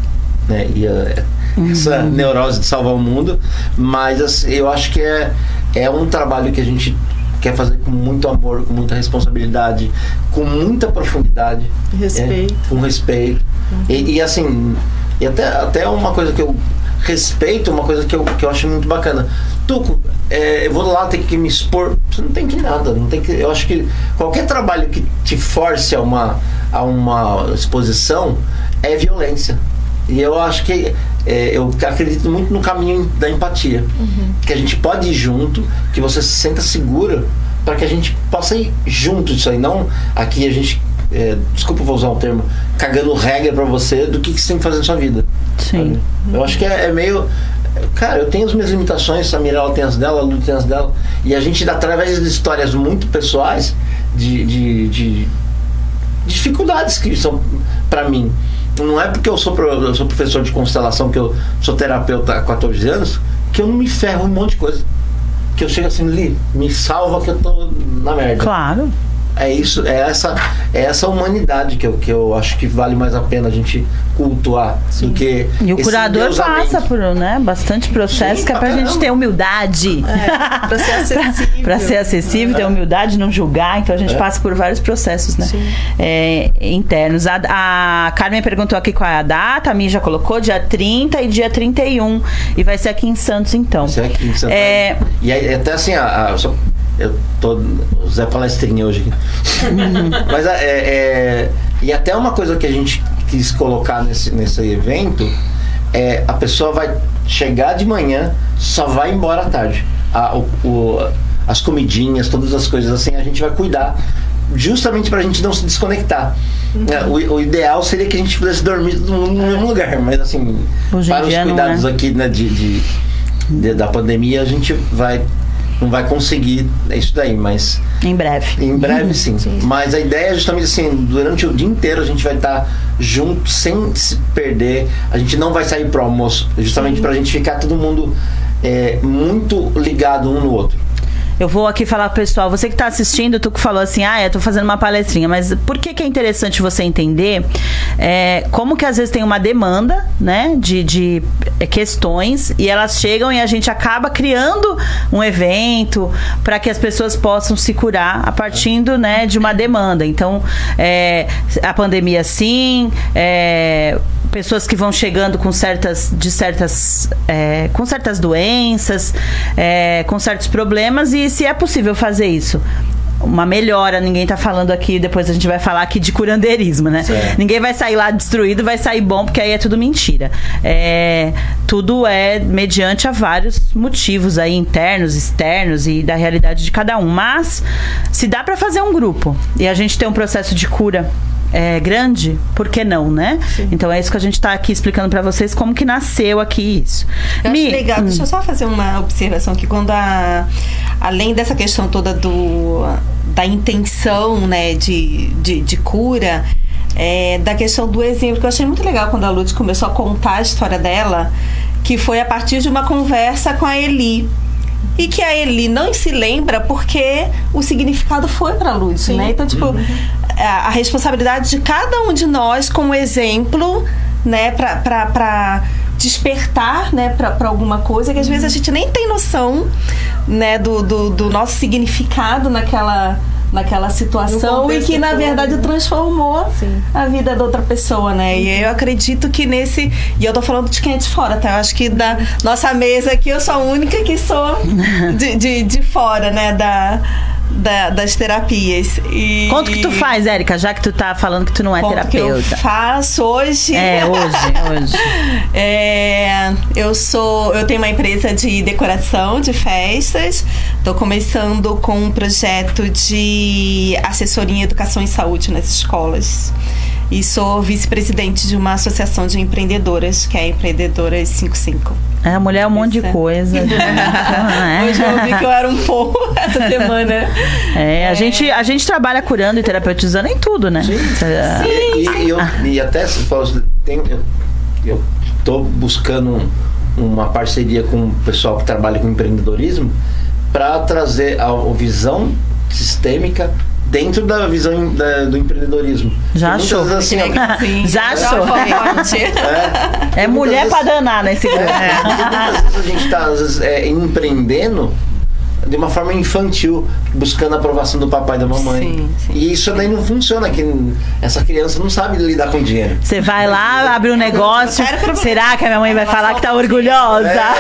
né, e, é, essa neurose de salvar o mundo, mas assim, eu acho que é, é um trabalho que a gente quer fazer com muito amor, com muita responsabilidade, com muita profundidade. Respeito. É, com respeito. E, e, assim, e até, até uma coisa que eu respeito, uma coisa que eu, que eu acho muito bacana. Tuco, é, eu vou lá ter que me expor. Você não tem que nada. Não tem que, eu acho que qualquer trabalho que te force a uma, a uma exposição é violência. E eu acho que é, eu acredito muito no caminho da empatia. Que a gente pode ir junto, que você se sinta segura para que a gente possa ir junto disso aí. Não aqui a gente, é, desculpa vou usar um termo, cagando regra para você do que, que você tem que fazer na sua vida. Sim. sabe? Eu acho que é, é meio. Cara, eu tenho as minhas limitações, a Mirella tem as dela, a Lu tem as dela. E a gente, através de histórias muito pessoais, de, de, de dificuldades que são para mim. Não é porque eu sou, eu sou professor de constelação, que eu sou terapeuta há 14 anos, que eu não me ferro um monte de coisa. Que eu chego assim, Li, me salva que eu tô na merda. Claro. É isso, é essa, é essa humanidade que eu, que eu acho que vale mais a pena a gente cultuar do que. E o curador passa por né, bastante processo Sim, que é pra pra gente ter humildade. É, pra ser acessível. Pra ser acessível, ter humildade, não julgar. Então a gente É. passa por vários processos, né? Sim. É, internos. A, a Carmen perguntou aqui qual é a data, a Mi já colocou, dia 30 e dia 31. E vai ser aqui em Santos, então. Isso é aqui em Santa É. E aí, até assim, a, a- só- eu tô Zé Palestrinha hoje aqui. Mas é, é- E até uma coisa que a gente quis colocar nesse, nesse evento é a pessoa vai chegar de manhã, só vai embora à tarde. A- o- o- as comidinhas, todas as coisas assim, a gente vai cuidar justamente pra gente não se desconectar. É, o, o ideal seria que a gente pudesse dormir mundo no mesmo lugar, mas assim, Hoje para os não cuidados é. aqui né, de, de- de- da pandemia, a gente vai não vai conseguir isso daí, mas em breve. em breve sim. Mas a ideia é justamente assim, durante o dia inteiro a gente vai estar junto sem se perder. A gente não vai sair pro almoço, justamente para a gente ficar todo mundo é, muito ligado um no outro. Eu vou aqui falar pro pessoal, você que tá assistindo, tu que falou assim, ah, eu tô fazendo uma palestrinha, mas por que que é interessante você entender é, como que às vezes tem uma demanda, né, de, de é, questões e elas chegam e a gente acaba criando um evento para que as pessoas possam se curar a partir, né, de uma demanda. Então, é, a pandemia sim, é, pessoas que vão chegando com certas de certas é, com certas doenças é, com certos problemas e se é possível fazer isso uma melhora, ninguém tá falando aqui, depois a gente vai falar aqui de curandeirismo, né? Certo. Ninguém vai sair lá destruído, vai sair bom, porque aí é tudo mentira. É, tudo é mediante a vários motivos aí, internos, externos e da realidade de cada um. Mas, se dá para fazer um grupo e a gente tem um processo de cura é, grande, por que não, né? Então é isso que a gente tá aqui explicando para vocês como que nasceu aqui isso. Eu legal, deixa eu só fazer uma observação que quando a, além dessa questão toda do, da intenção né, de, de, de cura, é, da questão do exemplo, que eu achei muito legal quando a Lud começou a contar a história dela, que foi a partir de uma conversa com a Eli. E que a Eli não se lembra porque o significado foi para a Lud, né? Então, tipo, a, a responsabilidade de cada um de nós como exemplo, né, para despertar, né, para alguma coisa que às vezes a gente nem tem noção, né, do, do, do nosso significado naquela naquela situação e que na verdade né? transformou Sim. a vida da outra pessoa, né? E eu acredito que nesse. E eu tô falando de quem é de fora, tá? Eu acho que da nossa mesa aqui eu sou a única que sou de, de, de fora, né? Da, da- das terapias. E, Conta o que tu faz, Érica, já que tu tá falando que tu não é que eu terapeuta. faço hoje. É, hoje, hoje. É, eu sou, eu tenho uma empresa de decoração de festas. Estou começando com um projeto de assessoria em educação e saúde nas escolas. E sou vice-presidente de uma associação de empreendedoras, que é a Empreendedoras 55. É, a mulher é um monte de é. coisa. né? Hoje eu vi que eu era um pouco essa semana. É, a, Gente, a gente trabalha curando e terapeutizando em tudo, né? É, E, e eu, e até se assim, tem, eu, eu tô buscando um- uma parceria com o pessoal que trabalha com empreendedorismo para trazer a, a visão sistêmica dentro da visão da- do empreendedorismo. Já achou. muitas vezes, assim, ó, Já achou. forte. é, É mulher pra danar nesse grupo. É, porque muitas vezes a gente está empreendendo de uma forma infantil, buscando a aprovação do papai e da mamãe. Sim, sim. E isso daí não funciona, que essa criança não sabe lidar com dinheiro. Você vai lá, abre um negócio. Será que a minha mãe vai falar que tá orgulhosa? É,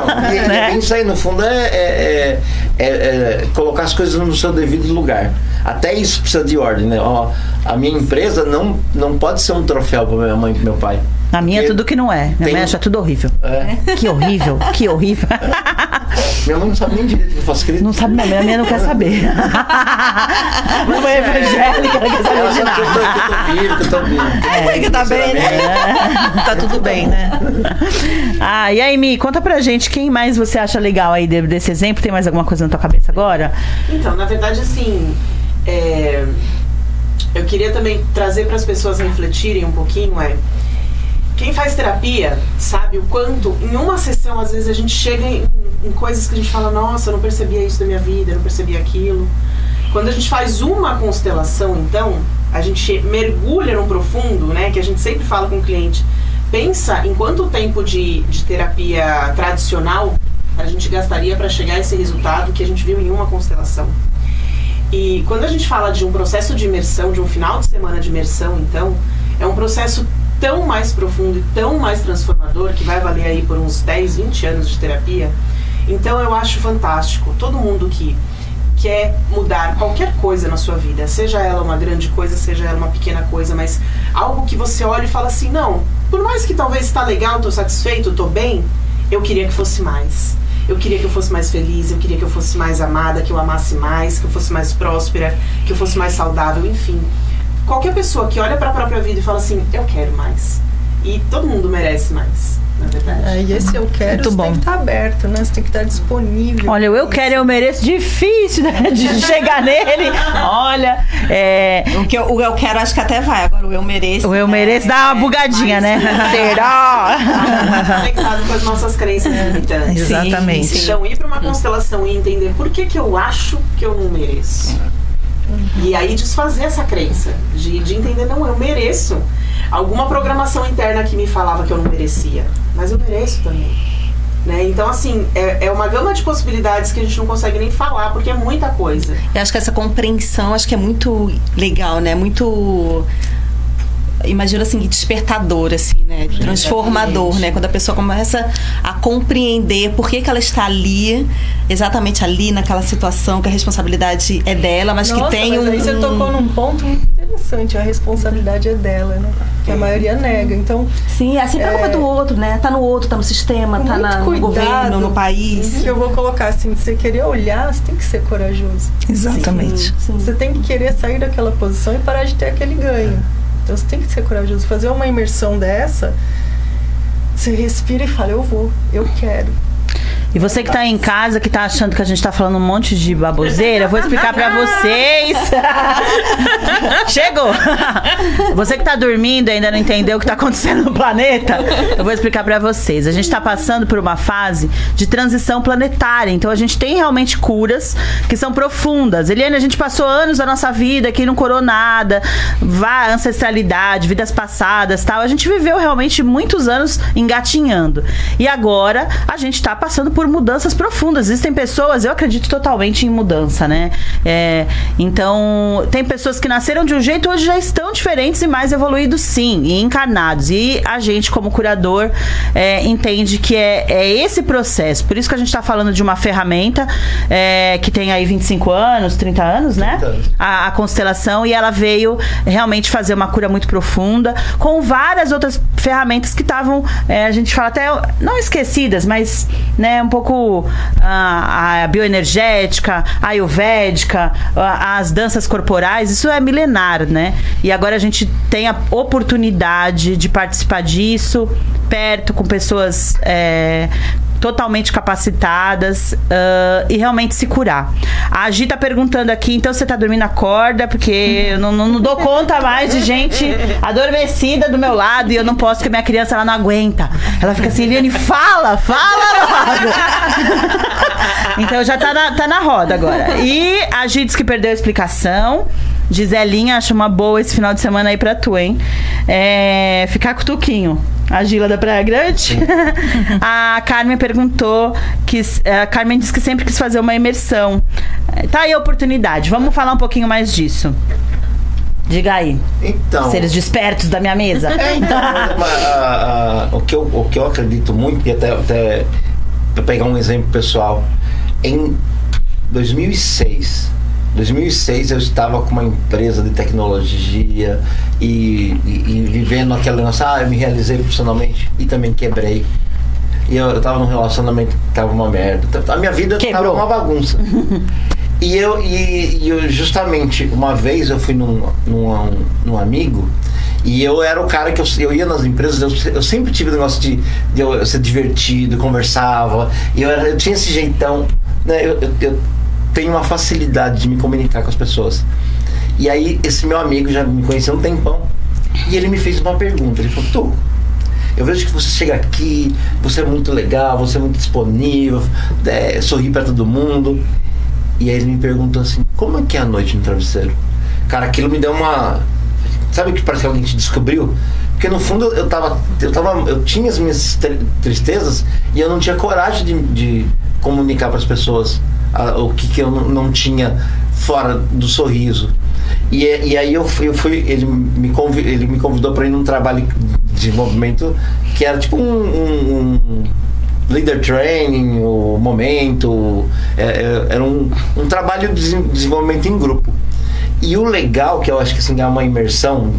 não, e, é Né? isso aí, no fundo, é, é- é- é colocar as coisas no seu devido lugar. Até isso precisa de ordem, né? Ó, a minha empresa não, não pode ser um troféu para minha mãe e pro meu pai. A minha é tudo que não é. Minha tem- mãe acha tudo horrível. É. Que horrível, que horrível. Minha mãe não sabe nem direito o que eu faço escrito. Não sabe, minha mãe, a minha não quer saber. Minha mãe é evangélica, ela quer saber Ela de sabe que eu tô, nada. que eu tô vivo, que eu tô vivo. É, que tá bem, né? Tá tudo bem, né? Ah, e aí, Mi, conta pra gente quem mais você acha legal aí de- desse exemplo. Tem mais alguma coisa na tua cabeça agora? Então, na verdade, assim, é, eu queria também trazer para as pessoas refletirem um pouquinho, é, quem faz terapia sabe o quanto, em uma sessão, às vezes a gente chega em, em coisas que a gente fala, nossa, eu não percebia isso da minha vida, eu não percebia aquilo. Quando a gente faz uma constelação, então, a gente mergulha no profundo, né, que a gente sempre fala com o cliente, pensa em quanto tempo de, de terapia tradicional a gente gastaria para chegar a esse resultado que a gente viu em uma constelação. E quando a gente fala de um processo de imersão, de um final de semana de imersão, então, é um processo tão mais profundo e tão mais transformador que vai valer aí por uns 10, 20 anos de terapia. Então eu acho fantástico. Todo mundo que quer mudar qualquer coisa na sua vida, seja ela uma grande coisa, seja ela uma pequena coisa, mas algo que você olha e fala assim, não, por mais que talvez está legal, tô satisfeito, tô bem, eu queria que fosse mais. Eu queria que eu fosse mais feliz, eu queria que eu fosse mais amada, que eu amasse mais, que eu fosse mais próspera, que eu fosse mais saudável, enfim. Qualquer pessoa que olha para a própria vida e fala assim, eu quero mais. E todo mundo merece mais, na verdade. É, e esse eu quero, Muito você bom. tem que estar aberto, né? Você tem que estar disponível. Olha, o eu quero, eu mereço. Difícil, né? De chegar nele. Olha, é. O que eu, o eu quero, acho que até vai. Agora o eu mereço. O eu mereço dá uma bugadinha, né? Será? Conectado com as nossas crenças limitantes. Exatamente. Sim, sim. Então, ir para uma constelação e entender por que, que eu acho que eu não mereço. E aí desfazer essa crença de, de entender, não, eu mereço. Alguma programação interna que me falava que eu não merecia. Mas eu mereço também. Né? Então, assim, é, é uma gama de possibilidades que a gente não consegue nem falar, porque é muita coisa. Eu acho que essa compreensão acho que é muito legal, né? Muito imagino assim despertador assim, né? Transformador, né? Quando a pessoa começa a compreender por que, que ela está ali, exatamente ali naquela situação que a responsabilidade é dela, mas Nossa, que tem mas um aí você tocou num ponto muito interessante. A responsabilidade é dela, né? Que a maioria nega. Então, Sim, é sempre a culpa do outro, né? Tá no outro, tá no sistema, com tá na, no governo, no país. Eu vou colocar assim, você querer olhar, você tem que ser corajoso. Exatamente. Sim. Você tem que querer sair daquela posição e parar de ter aquele ganho. Então você tem que ser corajoso. Fazer uma imersão dessa, você respira e fala, eu vou, eu quero. E você que tá em casa, que tá achando que a gente tá falando um monte de baboseira, eu vou explicar pra vocês. Chegou! Você que tá dormindo e ainda não entendeu o que tá acontecendo no planeta, eu vou explicar pra vocês. A gente tá passando por uma fase de transição planetária, então a gente tem realmente curas que são profundas. Eliane, a gente passou anos da nossa vida que não curou nada, vá, ancestralidade, vidas passadas, tal. A gente viveu realmente muitos anos engatinhando. E agora a gente tá passando por mudanças profundas. Existem pessoas, eu acredito totalmente em mudança, né? É, então, tem pessoas que nasceram de um jeito hoje já estão diferentes e mais evoluídos, sim, e encarnados. E a gente, como curador, é, entende que é, é esse processo. Por isso que a gente está falando de uma ferramenta é, que tem aí 25 anos, 30 anos, né? 30 anos. a, a constelação e ela veio realmente fazer uma cura muito profunda com várias outras ferramentas que estavam é, a gente fala até não esquecidas mas né um pouco ah, a bioenergética a ayurvédica a- as danças corporais isso é milenar né? E agora a gente tem a oportunidade de participar disso perto com pessoas é, totalmente capacitadas ah, e realmente se curar. A Gi tá perguntando aqui, então você tá dormindo acorda, porque eu não, não, não dou conta mais de gente adormecida do meu lado e eu não posso, porque minha criança ela não aguenta. Ela fica assim, Eliane, fala, fala logo. então já tá na, tá na roda agora. E a Gi disse que perdeu a explicação. Giselinha, acho uma boa esse final de semana aí pra tu, hein? É, ficar com o Tuquinho. A Gila da Praia Grande. a Carmen perguntou que. A Carmen disse que sempre quis fazer uma imersão. Tá aí a oportunidade. Vamos falar um pouquinho mais disso. Diga aí. Então. Seres despertos da minha mesa. É, então, mas, a- a- o, que eu, o que eu acredito muito, e até, até pegar um exemplo pessoal, em 2006, 2006 eu estava com uma empresa de tecnologia e, e- e vivendo aquela negócio, ah, eu me realizei profissionalmente e também quebrei. E eu, eu tava num relacionamento que tava uma merda. A minha vida Quebrou. tava uma bagunça. E eu, e, e eu justamente, uma vez eu fui num, num, num amigo e eu era o cara que eu, eu ia nas empresas, eu, eu sempre tive o negócio de, de eu ser divertido, conversava, e eu, era, eu tinha esse jeitão, né? Eu, eu, eu tenho uma facilidade de me comunicar com as pessoas. E aí, esse meu amigo já me conhecia há um tempão, e ele me fez uma pergunta, ele falou, tu, eu vejo que você chega aqui, você é muito legal, você é muito disponível, é, sorri pra todo mundo. E aí ele me perguntou assim, como é que é a noite no travesseiro? Cara, aquilo me deu uma. Sabe que parece que alguém te descobriu? Porque no fundo eu tava. Eu, tava, eu tinha as minhas tri- tristezas e eu não tinha coragem de, de comunicar para as pessoas ah, o que, que eu não, tinha fora do sorriso. E, e aí eu fui, eu fui ele, me ele me convidou para ir num trabalho de desenvolvimento que era tipo um- um- um leader training, o momento, é, é, era um, um trabalho de desen- desenvolvimento em grupo. E o legal, que eu acho que assim, é uma imersão,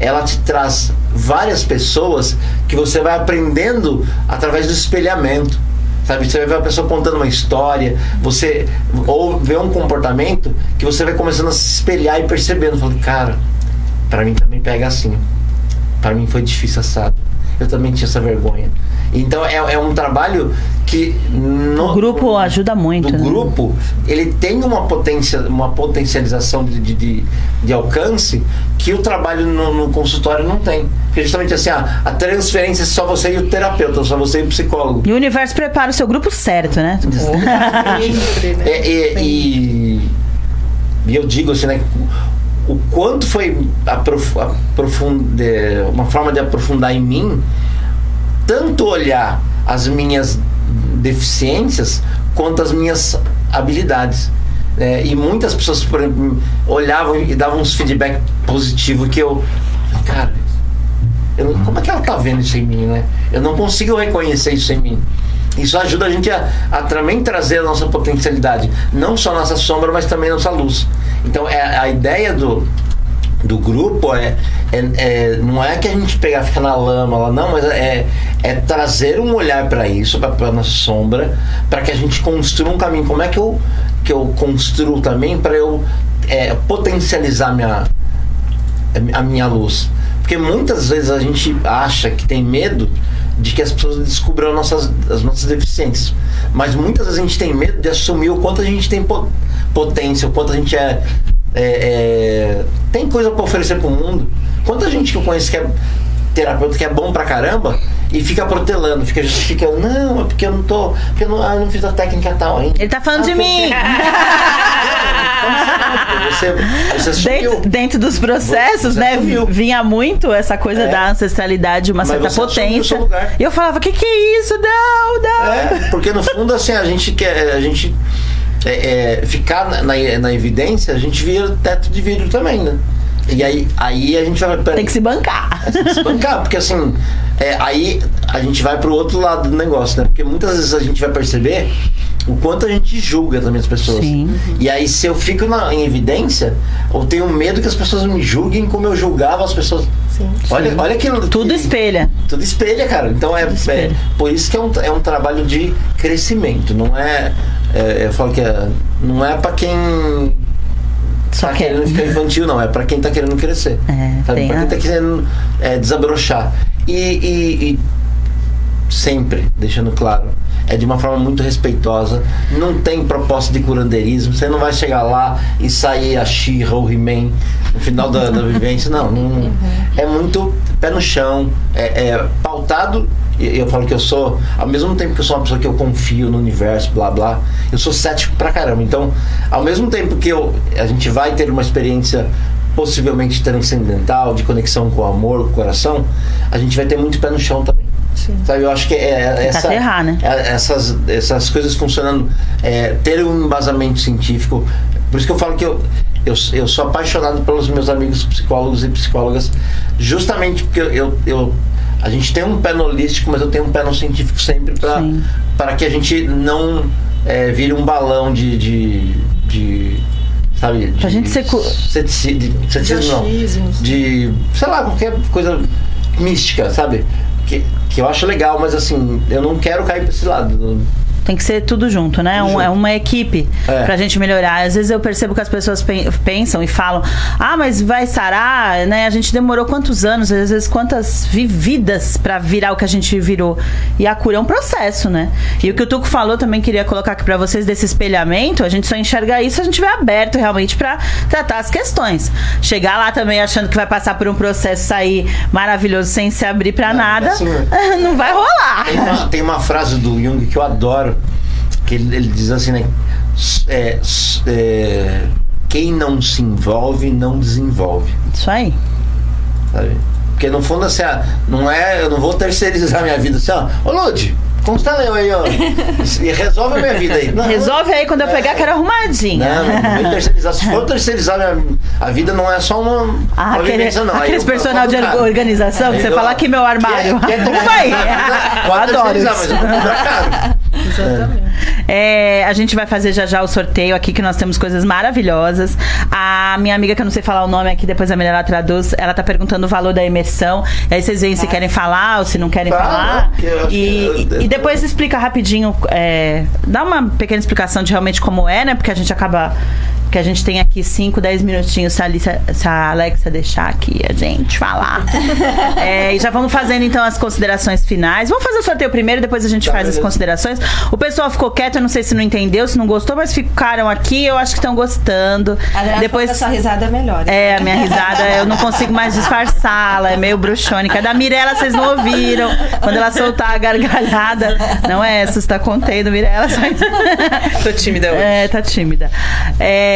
ela te traz várias pessoas que você vai aprendendo através do espelhamento. Sabe, você vai ver uma pessoa contando uma história, você ou vê um comportamento que você vai começando a se espelhar e percebendo, falando, cara, para mim também pega assim. Para mim foi difícil assado. Eu também tinha essa vergonha. Então é, é um trabalho que no, O grupo ajuda muito, do né? grupo ele tem uma potência uma potencialização de, de, de, alcance que o trabalho no, no consultório não tem porque justamente assim a, a transferência é só você e o terapeuta só você e o psicólogo E o universo prepara o seu grupo certo, né? Né? É, e, e, e eu digo assim, né? O quanto foi aprof, aprofund, é, uma forma de aprofundar em mim, tanto olhar as minhas deficiências quanto as minhas habilidades. É, e muitas pessoas, por exemplo, olhavam e davam uns feedback positivo que eu, cara, eu como é que ela tá vendo isso em mim, né? Eu não consigo reconhecer isso em mim. Isso ajuda a gente a, a também trazer a nossa potencialidade, não só nossa sombra, mas também nossa luz. Então, é, a ideia do, do grupo é, é, é- não é que a gente pegar ficar na lama lá, não, mas é, é trazer um olhar para isso, para nossa sombra, para que a gente construa um caminho. Como é que eu, que eu construo também para eu é, potencializar minha, a minha luz. Porque muitas vezes a gente acha que tem medo de que as pessoas descubram nossas, as nossas deficiências. Mas muitas vezes a gente tem medo de assumir o quanto a gente tem po- potência, o quanto a gente é, é- é- tem coisa para oferecer pro mundo. Quanta gente que eu conheço que é terapeuta que é bom pra caramba e fica protelando, fica justificando, não, é porque eu não tô, porque eu não, ah, eu não fiz a técnica tal ainda. Ele tá falando de Ah, mim. Você, você. Dentro, dentro dos processos, Você né? assumiu. Vinha muito essa coisa É. da ancestralidade, uma Mas certa o potência. E eu falava, que que é isso? Não, não. É, porque no fundo, assim, a gente quer. A gente é, é, ficar na, na, na evidência, a gente vira teto de vidro também, né? E aí, aí a gente vai. Tem que se bancar. tem que se bancar, porque assim, é, aí a gente vai pro outro lado do negócio, né? Porque muitas vezes a gente vai perceber o quanto a gente julga também as pessoas. Sim. E aí, se eu fico na- em evidência, eu tenho medo que as pessoas me julguem como eu julgava as pessoas. Sim. Olha, olha aquilo. Tudo que- espelha. tudo espelha, cara. Então é, é por isso que é um, é um trabalho de crescimento. Não é, é- eu falo que é, não é pra quem Só tá que querendo ficar infantil, não. É pra quem tá querendo crescer. É, sabe? Pra quem a- tá querendo é, desabrochar. E, e- e sempre deixando claro. É de uma forma muito respeitosa. Não tem proposta de curandeirismo. Você não vai chegar lá e sair a She-Ra ou He-Man no final da, da vivência. Não, não. É muito pé no chão. É, é pautado. E eu falo que eu sou, ao mesmo tempo que eu sou uma pessoa que eu confio no universo, blá blá, eu sou cético pra caramba. Então, ao mesmo tempo que eu, a gente vai ter uma experiência possivelmente transcendental, de conexão com o amor, com o coração, a gente vai ter muito pé no chão também. Sim. Sabe, eu acho que é, essa, aterrar, né? é- essas, essas coisas funcionando, é, ter um embasamento científico. Por isso que eu falo que eu, eu, eu sou apaixonado pelos meus amigos psicólogos e psicólogas, justamente porque eu, eu, eu- a gente tem um pé no holístico, mas eu tenho um pé no científico sempre para que a gente não é, vire um balão de. de, de sabe? Pra de gente ser cu- cetici- de, ceticismo, não de, sei lá, qualquer coisa mística, sabe? Que, que eu acho legal, mas assim, eu não quero cair pra esse lado. Tem que ser tudo junto, né? Tudo Um- é junto. uma equipe É. pra gente melhorar. Às vezes eu percebo que as pessoas pen- pensam e falam: ah, mas vai sarar, né? A gente demorou quantos anos, às vezes quantas vividas pra virar o que a gente virou. E a cura é um processo, né? E o que o Tuco falou também queria colocar aqui pra vocês desse espelhamento, a gente só enxerga isso se a gente estiver aberto realmente pra tratar as questões. Chegar lá também achando que vai passar por um processo sair maravilhoso sem se abrir pra Não, nada, assim, não vai rolar. Tem uma, tem uma frase do Jung que eu adoro, que ele, ele diz assim, né? É, é, quem não se envolve, não desenvolve. Isso aí. Sabe? Porque no fundo, assim, ah, não é. Eu não vou terceirizar minha vida assim, ó. Ô Lud, consta eu aí, ó. E resolve a minha vida aí. Não, Resolve aí quando eu pegar, quero arrumadinha. Não, não, terceirizar. Se for terceirizar minha, a vida, não é só uma, Ah, uma aquele, vivência, não. Aqueles eu- personal de organização, que você fala aqui meu armário. Quer Arruma aí. Eu adoro mas eu. Exatamente. É, a gente vai fazer já já o sorteio aqui, que nós temos coisas maravilhosas. A minha amiga, que eu não sei falar o nome aqui, depois a melhor ela traduz, ela tá perguntando o valor da imersão. E aí vocês veem se querem falar ou se não querem Fala, falar. E, e depois explica rapidinho, é, dá uma pequena explicação de realmente como é, né? Porque a gente acaba porque a gente tem aqui 5, 10 minutinhos se a, Alicia, se a Alexa deixar aqui a gente falar. É, e já vamos fazendo então as considerações finais. Vamos fazer o sorteio primeiro, depois a gente Tá, faz as beleza. considerações. O pessoal ficou quieto, eu não sei se não entendeu, se não gostou, mas ficaram aqui, eu acho que estão gostando. A Depois que a sua risada é melhor. é, a minha risada, eu não consigo mais disfarçá-la, é meio bruxônica. A da Mirella, vocês não ouviram. Quando ela soltar a gargalhada, não é essa, você tá contendo, Mirella. Tô tímida hoje. É, tá tímida. É,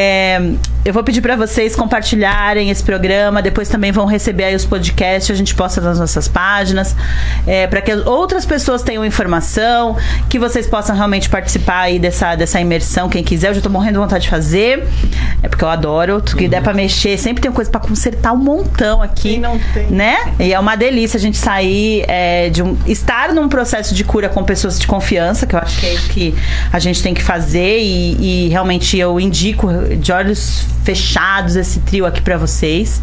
eu vou pedir pra vocês compartilharem esse programa. Depois também vão receber aí os podcasts. A gente posta nas nossas páginas. É, para que outras pessoas tenham informação. Que vocês possam realmente participar aí dessa, dessa imersão. Quem quiser, eu já tô morrendo de vontade de fazer. É porque eu adoro. Tudo que der pra mexer. Sempre tem coisa pra consertar um montão aqui. Quem não tem? Né? E é uma delícia a gente sair é, de um. estar num processo de cura com pessoas de confiança, que eu acho que é isso que a gente tem que fazer. E, e realmente eu indico de olhos fechados esse trio aqui pra vocês.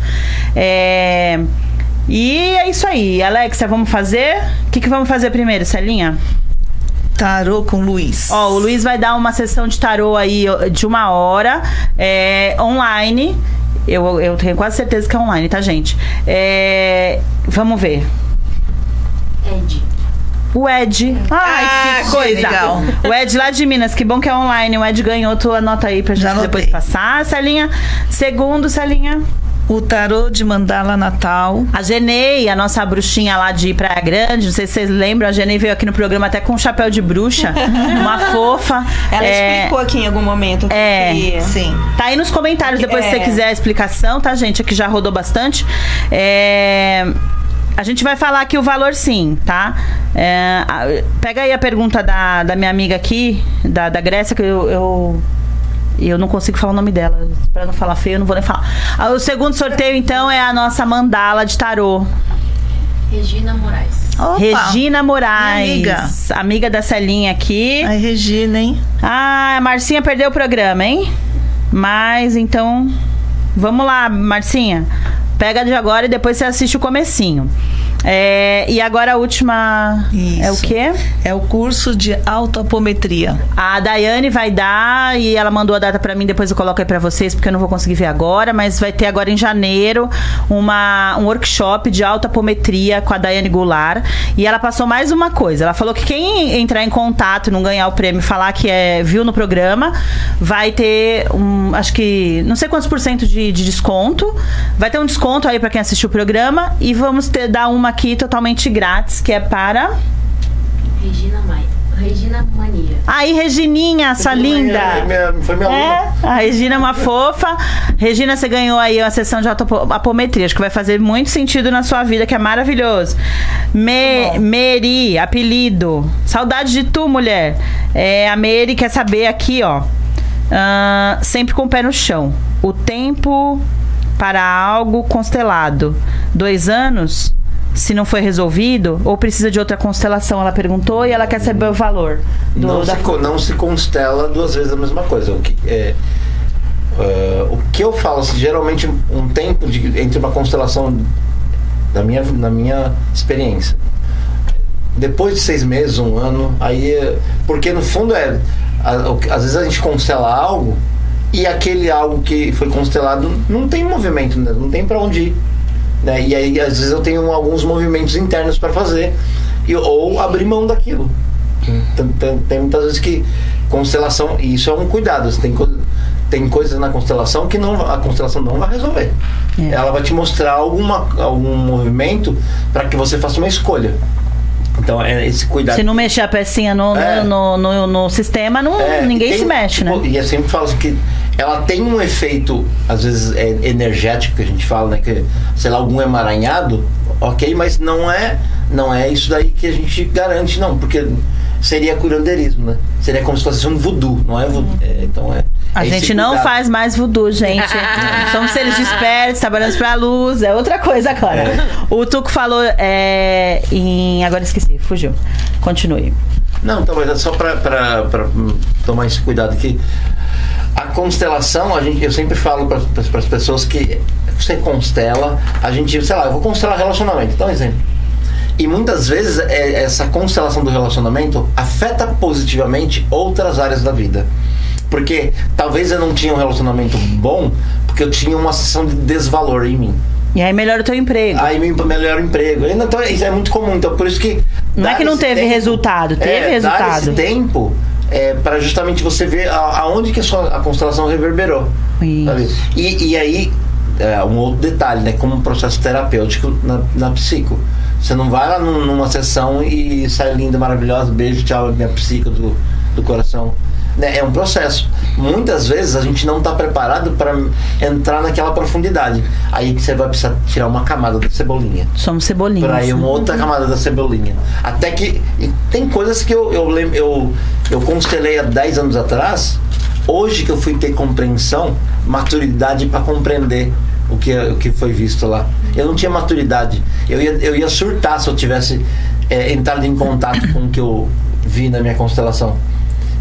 É, E é isso aí. Alexia, vamos fazer? O que, que vamos fazer primeiro, Celinha? Tarô com Luiz. Ó, o Luiz vai dar uma sessão de tarô aí de uma hora, é, online. Eu, eu tenho quase certeza que é online, tá, gente? É, vamos ver. Ed. O Ed. Ai, Ah, que que coisa. legal. O Ed lá de Minas, que bom que é online. O Ed ganhou, tu anota aí pra gente Já depois passar. Celinha. Segundo, Celinha. O tarô de mandala natal. A Genei, a nossa bruxinha lá de Praia Grande, não sei se vocês lembram, a Genei veio aqui no programa até com um chapéu de bruxa, uma fofa. Ela É, explicou aqui em algum momento. É. que- Sim. Tá aí nos comentários, depois se É. você quiser a explicação, tá, gente? Aqui já rodou bastante. É, A gente vai falar aqui o valor sim, tá? É, Pega aí a pergunta da, da minha amiga aqui, da, da Grécia, que eu, eu, eu não consigo falar o nome dela. Pra não falar feio, eu não vou nem falar. Ah, O segundo sorteio, então, é a nossa mandala de tarô. Regina Moraes. Opa. Regina Moraes. amiga. amiga da Celinha aqui. Ai, Regina, hein? Ah, a Marcinha perdeu o programa, hein? Mas então, vamos lá, Marcinha. Pega de agora e depois você assiste o comecinho. É, e agora a última é o Isso. quê? É o curso de autoapometria. A Daiane vai dar e ela mandou a data pra mim, depois eu coloco aí pra vocês, porque eu não vou conseguir ver agora, mas vai ter agora em janeiro uma, um workshop de autoapometria com a Daiane Goulart. E ela passou mais uma coisa. Ela falou que quem entrar em contato, não ganhar o prêmio, falar que é, viu no programa, vai ter um, acho que, não sei quantos por cento de, de desconto. Vai ter um desconto aí pra quem assistiu o programa e vamos ter, dar uma aqui totalmente grátis, que é para. Regina Maia. Regina Mania. Aí, Regininha, sua linda! Minha- foi minha É, aluna. a Regina é uma fofa. Regina, você ganhou aí uma sessão de autoapometria. Acho que vai fazer muito sentido na sua vida, que é maravilhoso. Me, Meri, apelido. Saudade de tu, mulher. É, a Meri quer saber aqui, ó. Ah, sempre com o pé no chão. O tempo para algo constelado. Dois anos? Se não foi resolvido, ou precisa de outra constelação? Ela perguntou e ela quer saber o valor. do- não, da- se, não se constela duas vezes a mesma coisa. O que, é, é, o que eu falo, assim, geralmente um tempo de, entre uma constelação, da minha, na minha experiência, depois de seis meses, um ano, aí. é- Porque no fundo é. às vezes a gente constela algo e aquele algo que foi constelado não tem movimento, né? não tem para onde ir. Né? E aí, às vezes, eu tenho alguns movimentos internos para fazer e, ou abrir mão daquilo. Tem, tem- tem muitas vezes que constelação, e isso é um cuidado. Tem, co- tem coisas na constelação que não, a constelação não vai resolver. É. Ela vai te mostrar alguma, algum movimento para que você faça uma escolha. Então, é esse cuidado. Se não mexer a pecinha no, no- É. no, no, no sistema, não, É, ninguém tem- se mexe, tipo, né? E eu sempre falo assim que ela tem um efeito, às vezes, é, energético que a gente fala, né? Que, sei lá, algum emaranhado, ok, mas não é, não é isso daí que a gente garante, não, porque seria curandeirismo, né? Seria como se fosse um voodoo, não é voodoo. É, então é. A é gente não faz mais voodoo, gente. Somos seres despertos, trabalhamos pra luz, é outra coisa agora. É. O Tuco falou é, em. Agora esqueci, fugiu. Continue. Não, então, mas é só para tomar esse cuidado aqui. A constelação, a gente, eu sempre falo para as pessoas que você constela, a gente, sei lá, eu vou constelar relacionamento, um exemplo. E muitas vezes é, essa constelação do relacionamento afeta positivamente outras áreas da vida. Porque talvez eu não tinha um relacionamento bom, porque eu tinha uma sensação de desvalor em mim. E aí melhora o teu emprego. Aí me melhora o emprego. Então isso é muito comum. Então por isso que. Não é dar que não teve resultado, teve é, Dar resultado. esse tempo é, para justamente você ver a- aonde que a, sua, a constelação reverberou. E, e aí, é, um outro detalhe, né? Como um processo terapêutico na, na psico. Você não vai lá num- numa sessão e sai linda, maravilhosa, beijo, tchau, minha psico do, do coração. Né? É um processo. Muitas vezes a gente não está preparado para entrar naquela profundidade. Aí você vai precisar tirar uma camada da cebolinha. Somos cebolinhas. Pra ir uma outra camada da cebolinha. Até que. tem coisas que eu, eu, eu, eu constelei há 10 anos atrás. Hoje que eu fui ter compreensão, maturidade para compreender o que, o que foi visto lá. Eu não tinha maturidade. Eu ia, eu ia surtar se eu tivesse é, entrado em contato com o que eu vi na minha constelação.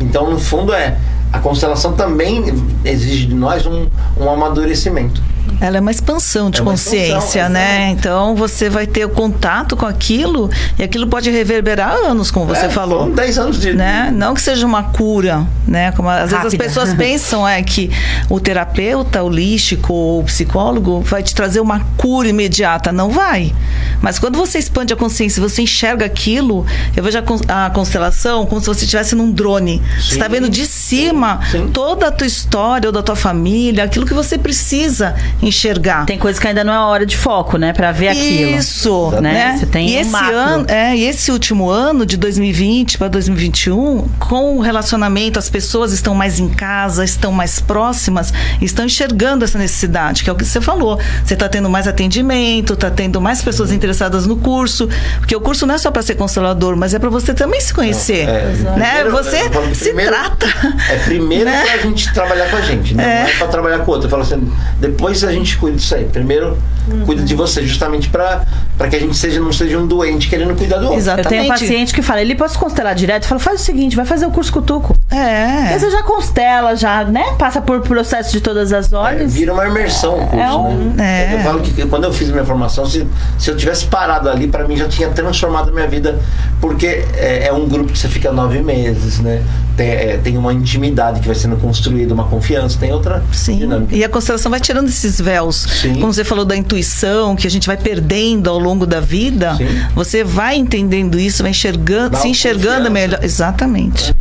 Então, no fundo, é. A constelação também exige de nós um, um amadurecimento. Ela é uma expansão de É uma consciência, expansão, né? exatamente. Então você vai ter o contato com aquilo e aquilo pode reverberar anos, como você É, falou. Foram 10 anos de. né? Não que seja uma cura, né? Como às vezes as Rápida. pessoas pensam é que o terapeuta holístico ou o psicólogo vai te trazer uma cura imediata, não vai. Mas quando você expande a consciência, você enxerga aquilo, eu vejo a, con- a constelação como se você estivesse num drone. Você está vendo de cima sim. toda a tua história ou da tua família, aquilo que você precisa enxergar. Tem coisa que ainda não é hora de foco, né? Pra ver aquilo. Isso, Né? né? Você tem e um esse macro. ano, é, e esse último ano de 2020 para 2021, com o relacionamento, as pessoas estão mais em casa, estão mais próximas, estão enxergando essa necessidade, que é o que você falou. Você está tendo mais atendimento, está tendo mais pessoas interessadas no curso, porque o curso não é só para ser constelador, mas é para você também se conhecer, É, né? primeiro, você falo se primeiro- trata. É primeiro Né? pra gente trabalhar com a gente, né? É. não é pra trabalhar com o outro. Eu falo assim, depois a gente cuida disso aí. Primeiro, cuida de você, justamente pra, pra que a gente seja, não seja um doente querendo cuidar do outro. Eu Exatamente. tenho um paciente que fala, ele posso constelar direto? Eu falo, faz o seguinte, vai fazer o curso cutuco. É. Aí você já constela, já, né? Passa por processo de todas as É, ordens. vira uma imersão o curso, É um- né? é. Eu falo que quando eu fiz minha formação, se, se eu tivesse parado ali, pra mim já tinha transformado a minha vida, porque é, é um grupo que você fica nove meses, né? Tem, é, tem uma intimidade que vai sendo construída, uma confiança, tem outra Sim. dinâmica. E a constelação vai tirando esses véus. Sim. Como você falou da intuição, que a gente vai perdendo ao longo da vida. Sim. Você vai entendendo isso, vai enxergando, Dá se enxergando confiança. melhor. Exatamente.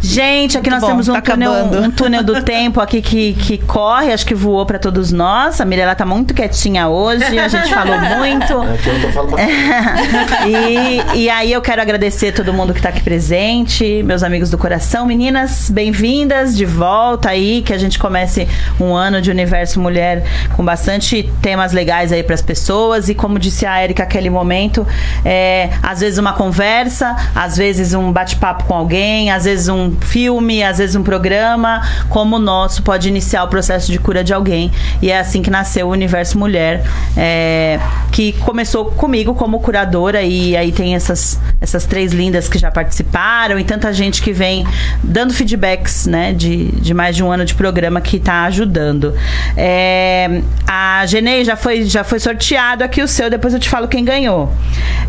Gente, aqui Muito nós bom, temos um, tá túnel, um túnel do tempo aqui que, que corre, acho que voou pra todos nós. A Mirella tá muito quietinha hoje, a gente falou muito. É que eu tô falando e, e aí eu quero agradecer todo mundo que tá aqui presente, meus amigos do coração. Meninas, bem-vindas de volta aí, que a gente comece um ano de Universo Mulher com bastante temas legais aí pras pessoas. E como disse a Erika naquele momento, é, às vezes uma conversa, às vezes um bate-papo com alguém, às vezes um filme, às vezes um programa, como o nosso, pode iniciar o processo de cura de alguém. E é assim que nasceu o Universo Mulher, é, que começou comigo como curadora, e aí tem essas, essas três lindas que já participaram, e tanta gente que vem dando feedbacks, né, de, de mais de um ano de programa que está ajudando. É, a Genei já foi, já foi sorteado aqui o seu, depois eu te falo quem ganhou.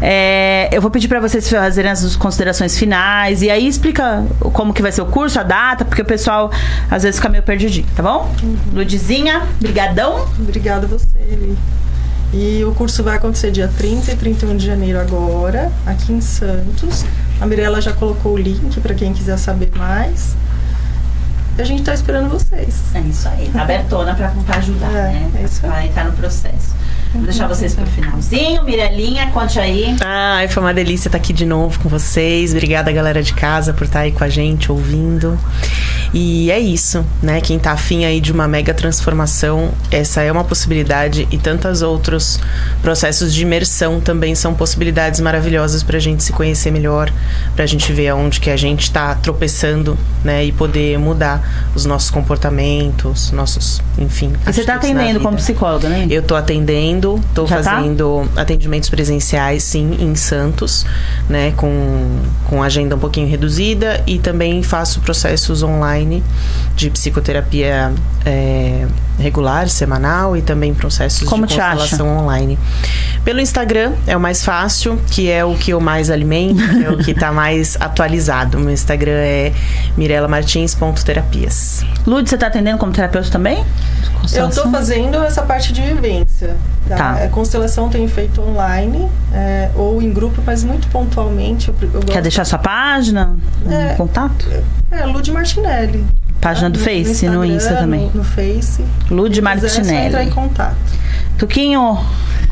É, eu vou pedir para vocês fazerem as considerações finais, e aí explica como que vai ser o curso, a data, porque o pessoal às vezes fica meio perdidinho, tá bom? Ludizinha, brigadão. Obrigada a você, Eli. E o curso vai acontecer dia 30 e 31 de janeiro agora, aqui em Santos. A Mirella já colocou o link para quem quiser saber mais. E a gente está esperando vocês. É isso aí, tá abertona pra ajudar, É, né? é isso aí. Entrar no processo. Vou deixar vocês pro finalzinho. Mirelinha, conte aí. Ai, foi uma delícia estar aqui de novo com vocês. Obrigada, galera de casa, por estar aí com a gente, ouvindo. E é isso, né? Quem tá afim aí de uma mega transformação, essa é uma possibilidade e tantos outros processos de imersão também são possibilidades maravilhosas pra gente se conhecer melhor, pra gente ver aonde que a gente tá tropeçando, né? E poder mudar os nossos comportamentos, nossos, enfim. E você tá atendendo como psicóloga, né? Eu tô atendendo, tô Já tá? fazendo atendimentos presenciais, sim, em Santos, né, com, com agenda um pouquinho reduzida e também faço processos online online de psicoterapia é, regular, semanal e também processos Como de te acha? constelação online. Pelo Instagram é o mais fácil, que é o que eu mais alimento, que é o que está mais atualizado. Meu Instagram é mirelamartins.terapias. Lud, você tá atendendo como terapeuta também? Eu Constelação? tô fazendo essa parte de vivência. Tá? Tá. É, constelação tenho feito online é, ou em grupo, mas muito pontualmente. Eu, eu Quer deixar sua página? Um É. contato? É, Lud Martinelli. Página do Face, no Instagram, Insta também. No, no Face. Lud Quem quiser, é Martinelli. entrar em contato. Tuquinho,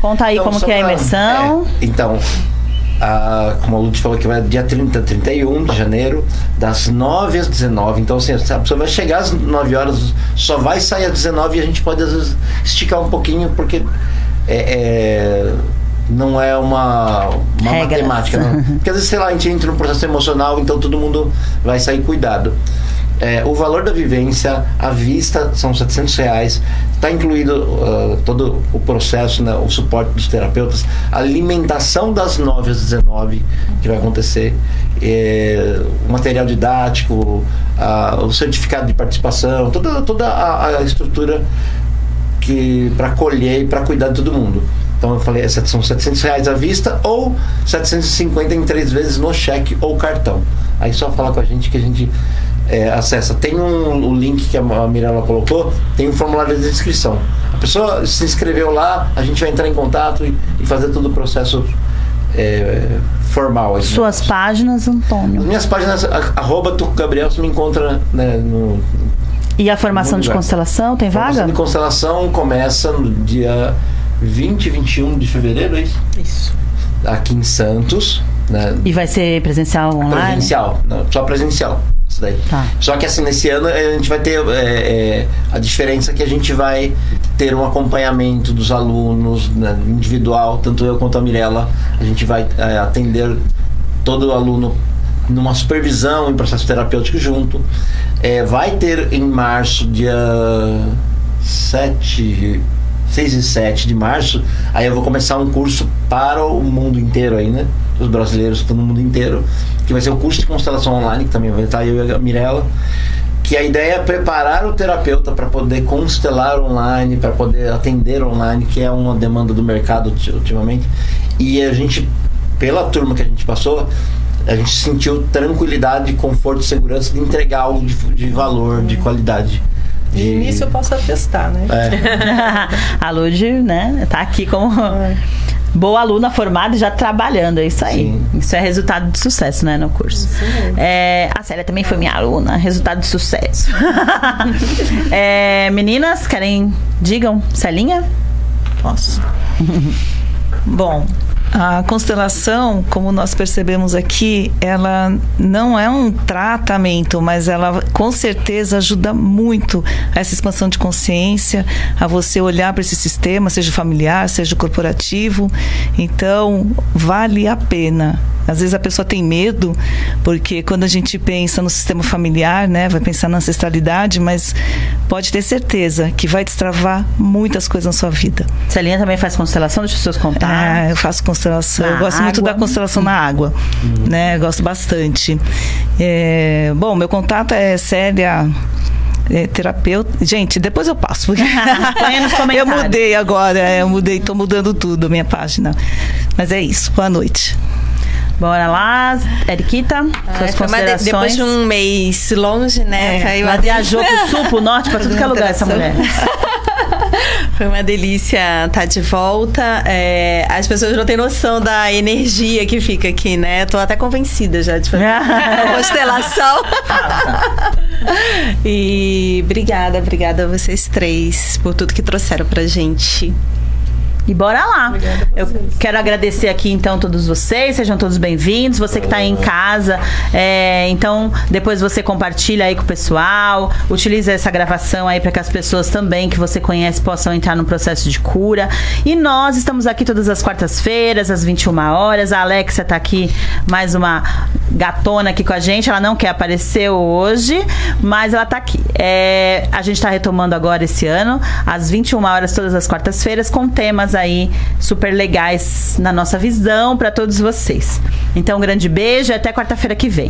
conta aí Então, como que é a imersão. é, então, a, como a Lud falou que vai dia 30, 31 de janeiro, das 9 às 19. Então, assim, a pessoa vai chegar às 9 horas, só vai sair às 19 e a gente pode, às vezes, esticar um pouquinho, porque é, é, não é uma, uma Regras. matemática. Não. Porque, às vezes, sei lá, a gente entra num processo emocional, então todo mundo vai sair cuidado. É, o valor da vivência à vista são 700 reais. Está incluído ah, todo o processo, né, o suporte dos terapeutas, a alimentação das 9 às 19 que vai acontecer, é, o material didático, o certificado de participação, toda, toda a, a estrutura que para colher e para cuidar de todo mundo. Então eu falei, é são 700 reais à vista ou 750 em três vezes no cheque ou cartão. Aí só fala com a gente que a gente é, acessa. Tem um, o link que a a Mirella colocou, tem um formulário de inscrição. A pessoa se inscreveu lá, a gente vai entrar em contato e, e fazer todo o processo é, formal. assim. Suas páginas, As Antônio. minhas páginas, a- arroba Tuco Gabriel, você me encontra né, no, E a formação de constelação, tem Formação vaga? de constelação começa no dia 20 e 21 de fevereiro, é isso? Isso. Aqui em Santos, né? E vai ser presencial online? Presencial, não, só presencial. Isso daí. Tá. Só que assim, nesse ano eh, a gente vai ter é, é, a diferença é que a gente vai ter um acompanhamento dos alunos né, individual, tanto eu quanto a Mirella. A gente vai é, atender todo aluno numa supervisão em processo terapêutico junto. Vai ter em março, dia 7, 6 e 7 de março, aí eu vou começar um curso para o mundo inteiro aí, né? Os brasileiros estão no mundo inteiro, que vai ser o curso de constelação online, que também vai estar eu e a Mirella. Que a ideia é preparar o terapeuta para poder constelar online, para poder atender online, que é uma demanda do mercado ulti- ultimamente. E a gente, pela turma que a gente passou, a gente sentiu tranquilidade, conforto segurança de entregar algo de, de valor, de qualidade. De início eu posso atestar, né? É. a Lud, né, tá aqui como boa aluna formada e já trabalhando, é isso aí. Sim. Isso é resultado de sucesso, né, no curso. Isso mesmo. É, a Célia também foi minha aluna, resultado de sucesso. É, meninas, querem, digam, Celinha? Posso? Bom, a constelação, como nós percebemos aqui, ela não é um tratamento, mas ela com certeza ajuda muito a essa expansão de consciência, a você olhar para esse sistema, seja familiar, seja corporativo. Então, vale a pena. Às vezes a pessoa tem medo, porque quando a gente pensa no sistema familiar, né, vai pensar na ancestralidade, mas pode ter certeza que vai destravar muitas coisas na sua vida. Celinha também faz constelação, deixa os seus contar. Ah, eu faço constelação. Na eu gosto muito água. da constelação na água. Né? Eu gosto bastante. É, bom, meu contato é Célia. é, terapeuta. Gente, depois eu passo. porque eu mudei agora, é, eu mudei, tô mudando tudo a minha página. Mas é isso. Boa noite. Bora lá, Eriquita, Ah, suas uma de- considerações. depois de um mês longe, né? É, Ela viajou pro sul, pro norte, pra tudo que é lugar essa mulher. Foi uma delícia estar de volta. É, as pessoas não têm noção da energia que fica aqui, né? Tô até convencida já de fazer a constelação. e obrigada, obrigada a vocês três por tudo que trouxeram pra gente. E bora lá. Obrigada Eu quero agradecer aqui então todos vocês, sejam todos bem-vindos. Você que está aí em casa, é, então depois você compartilha aí com o pessoal, utiliza essa gravação aí para que as pessoas também que você conhece possam entrar no processo de cura. E nós estamos aqui todas as quartas-feiras, às 21 horas. A Alexia está aqui, mais uma gatona aqui com a gente. Ela não quer aparecer hoje, mas ela está aqui. É, a gente está retomando agora esse ano, às 21 horas, todas as quartas-feiras, com temas aí super legais na nossa visão para todos vocês. Então, um grande beijo e até quarta-feira que vem.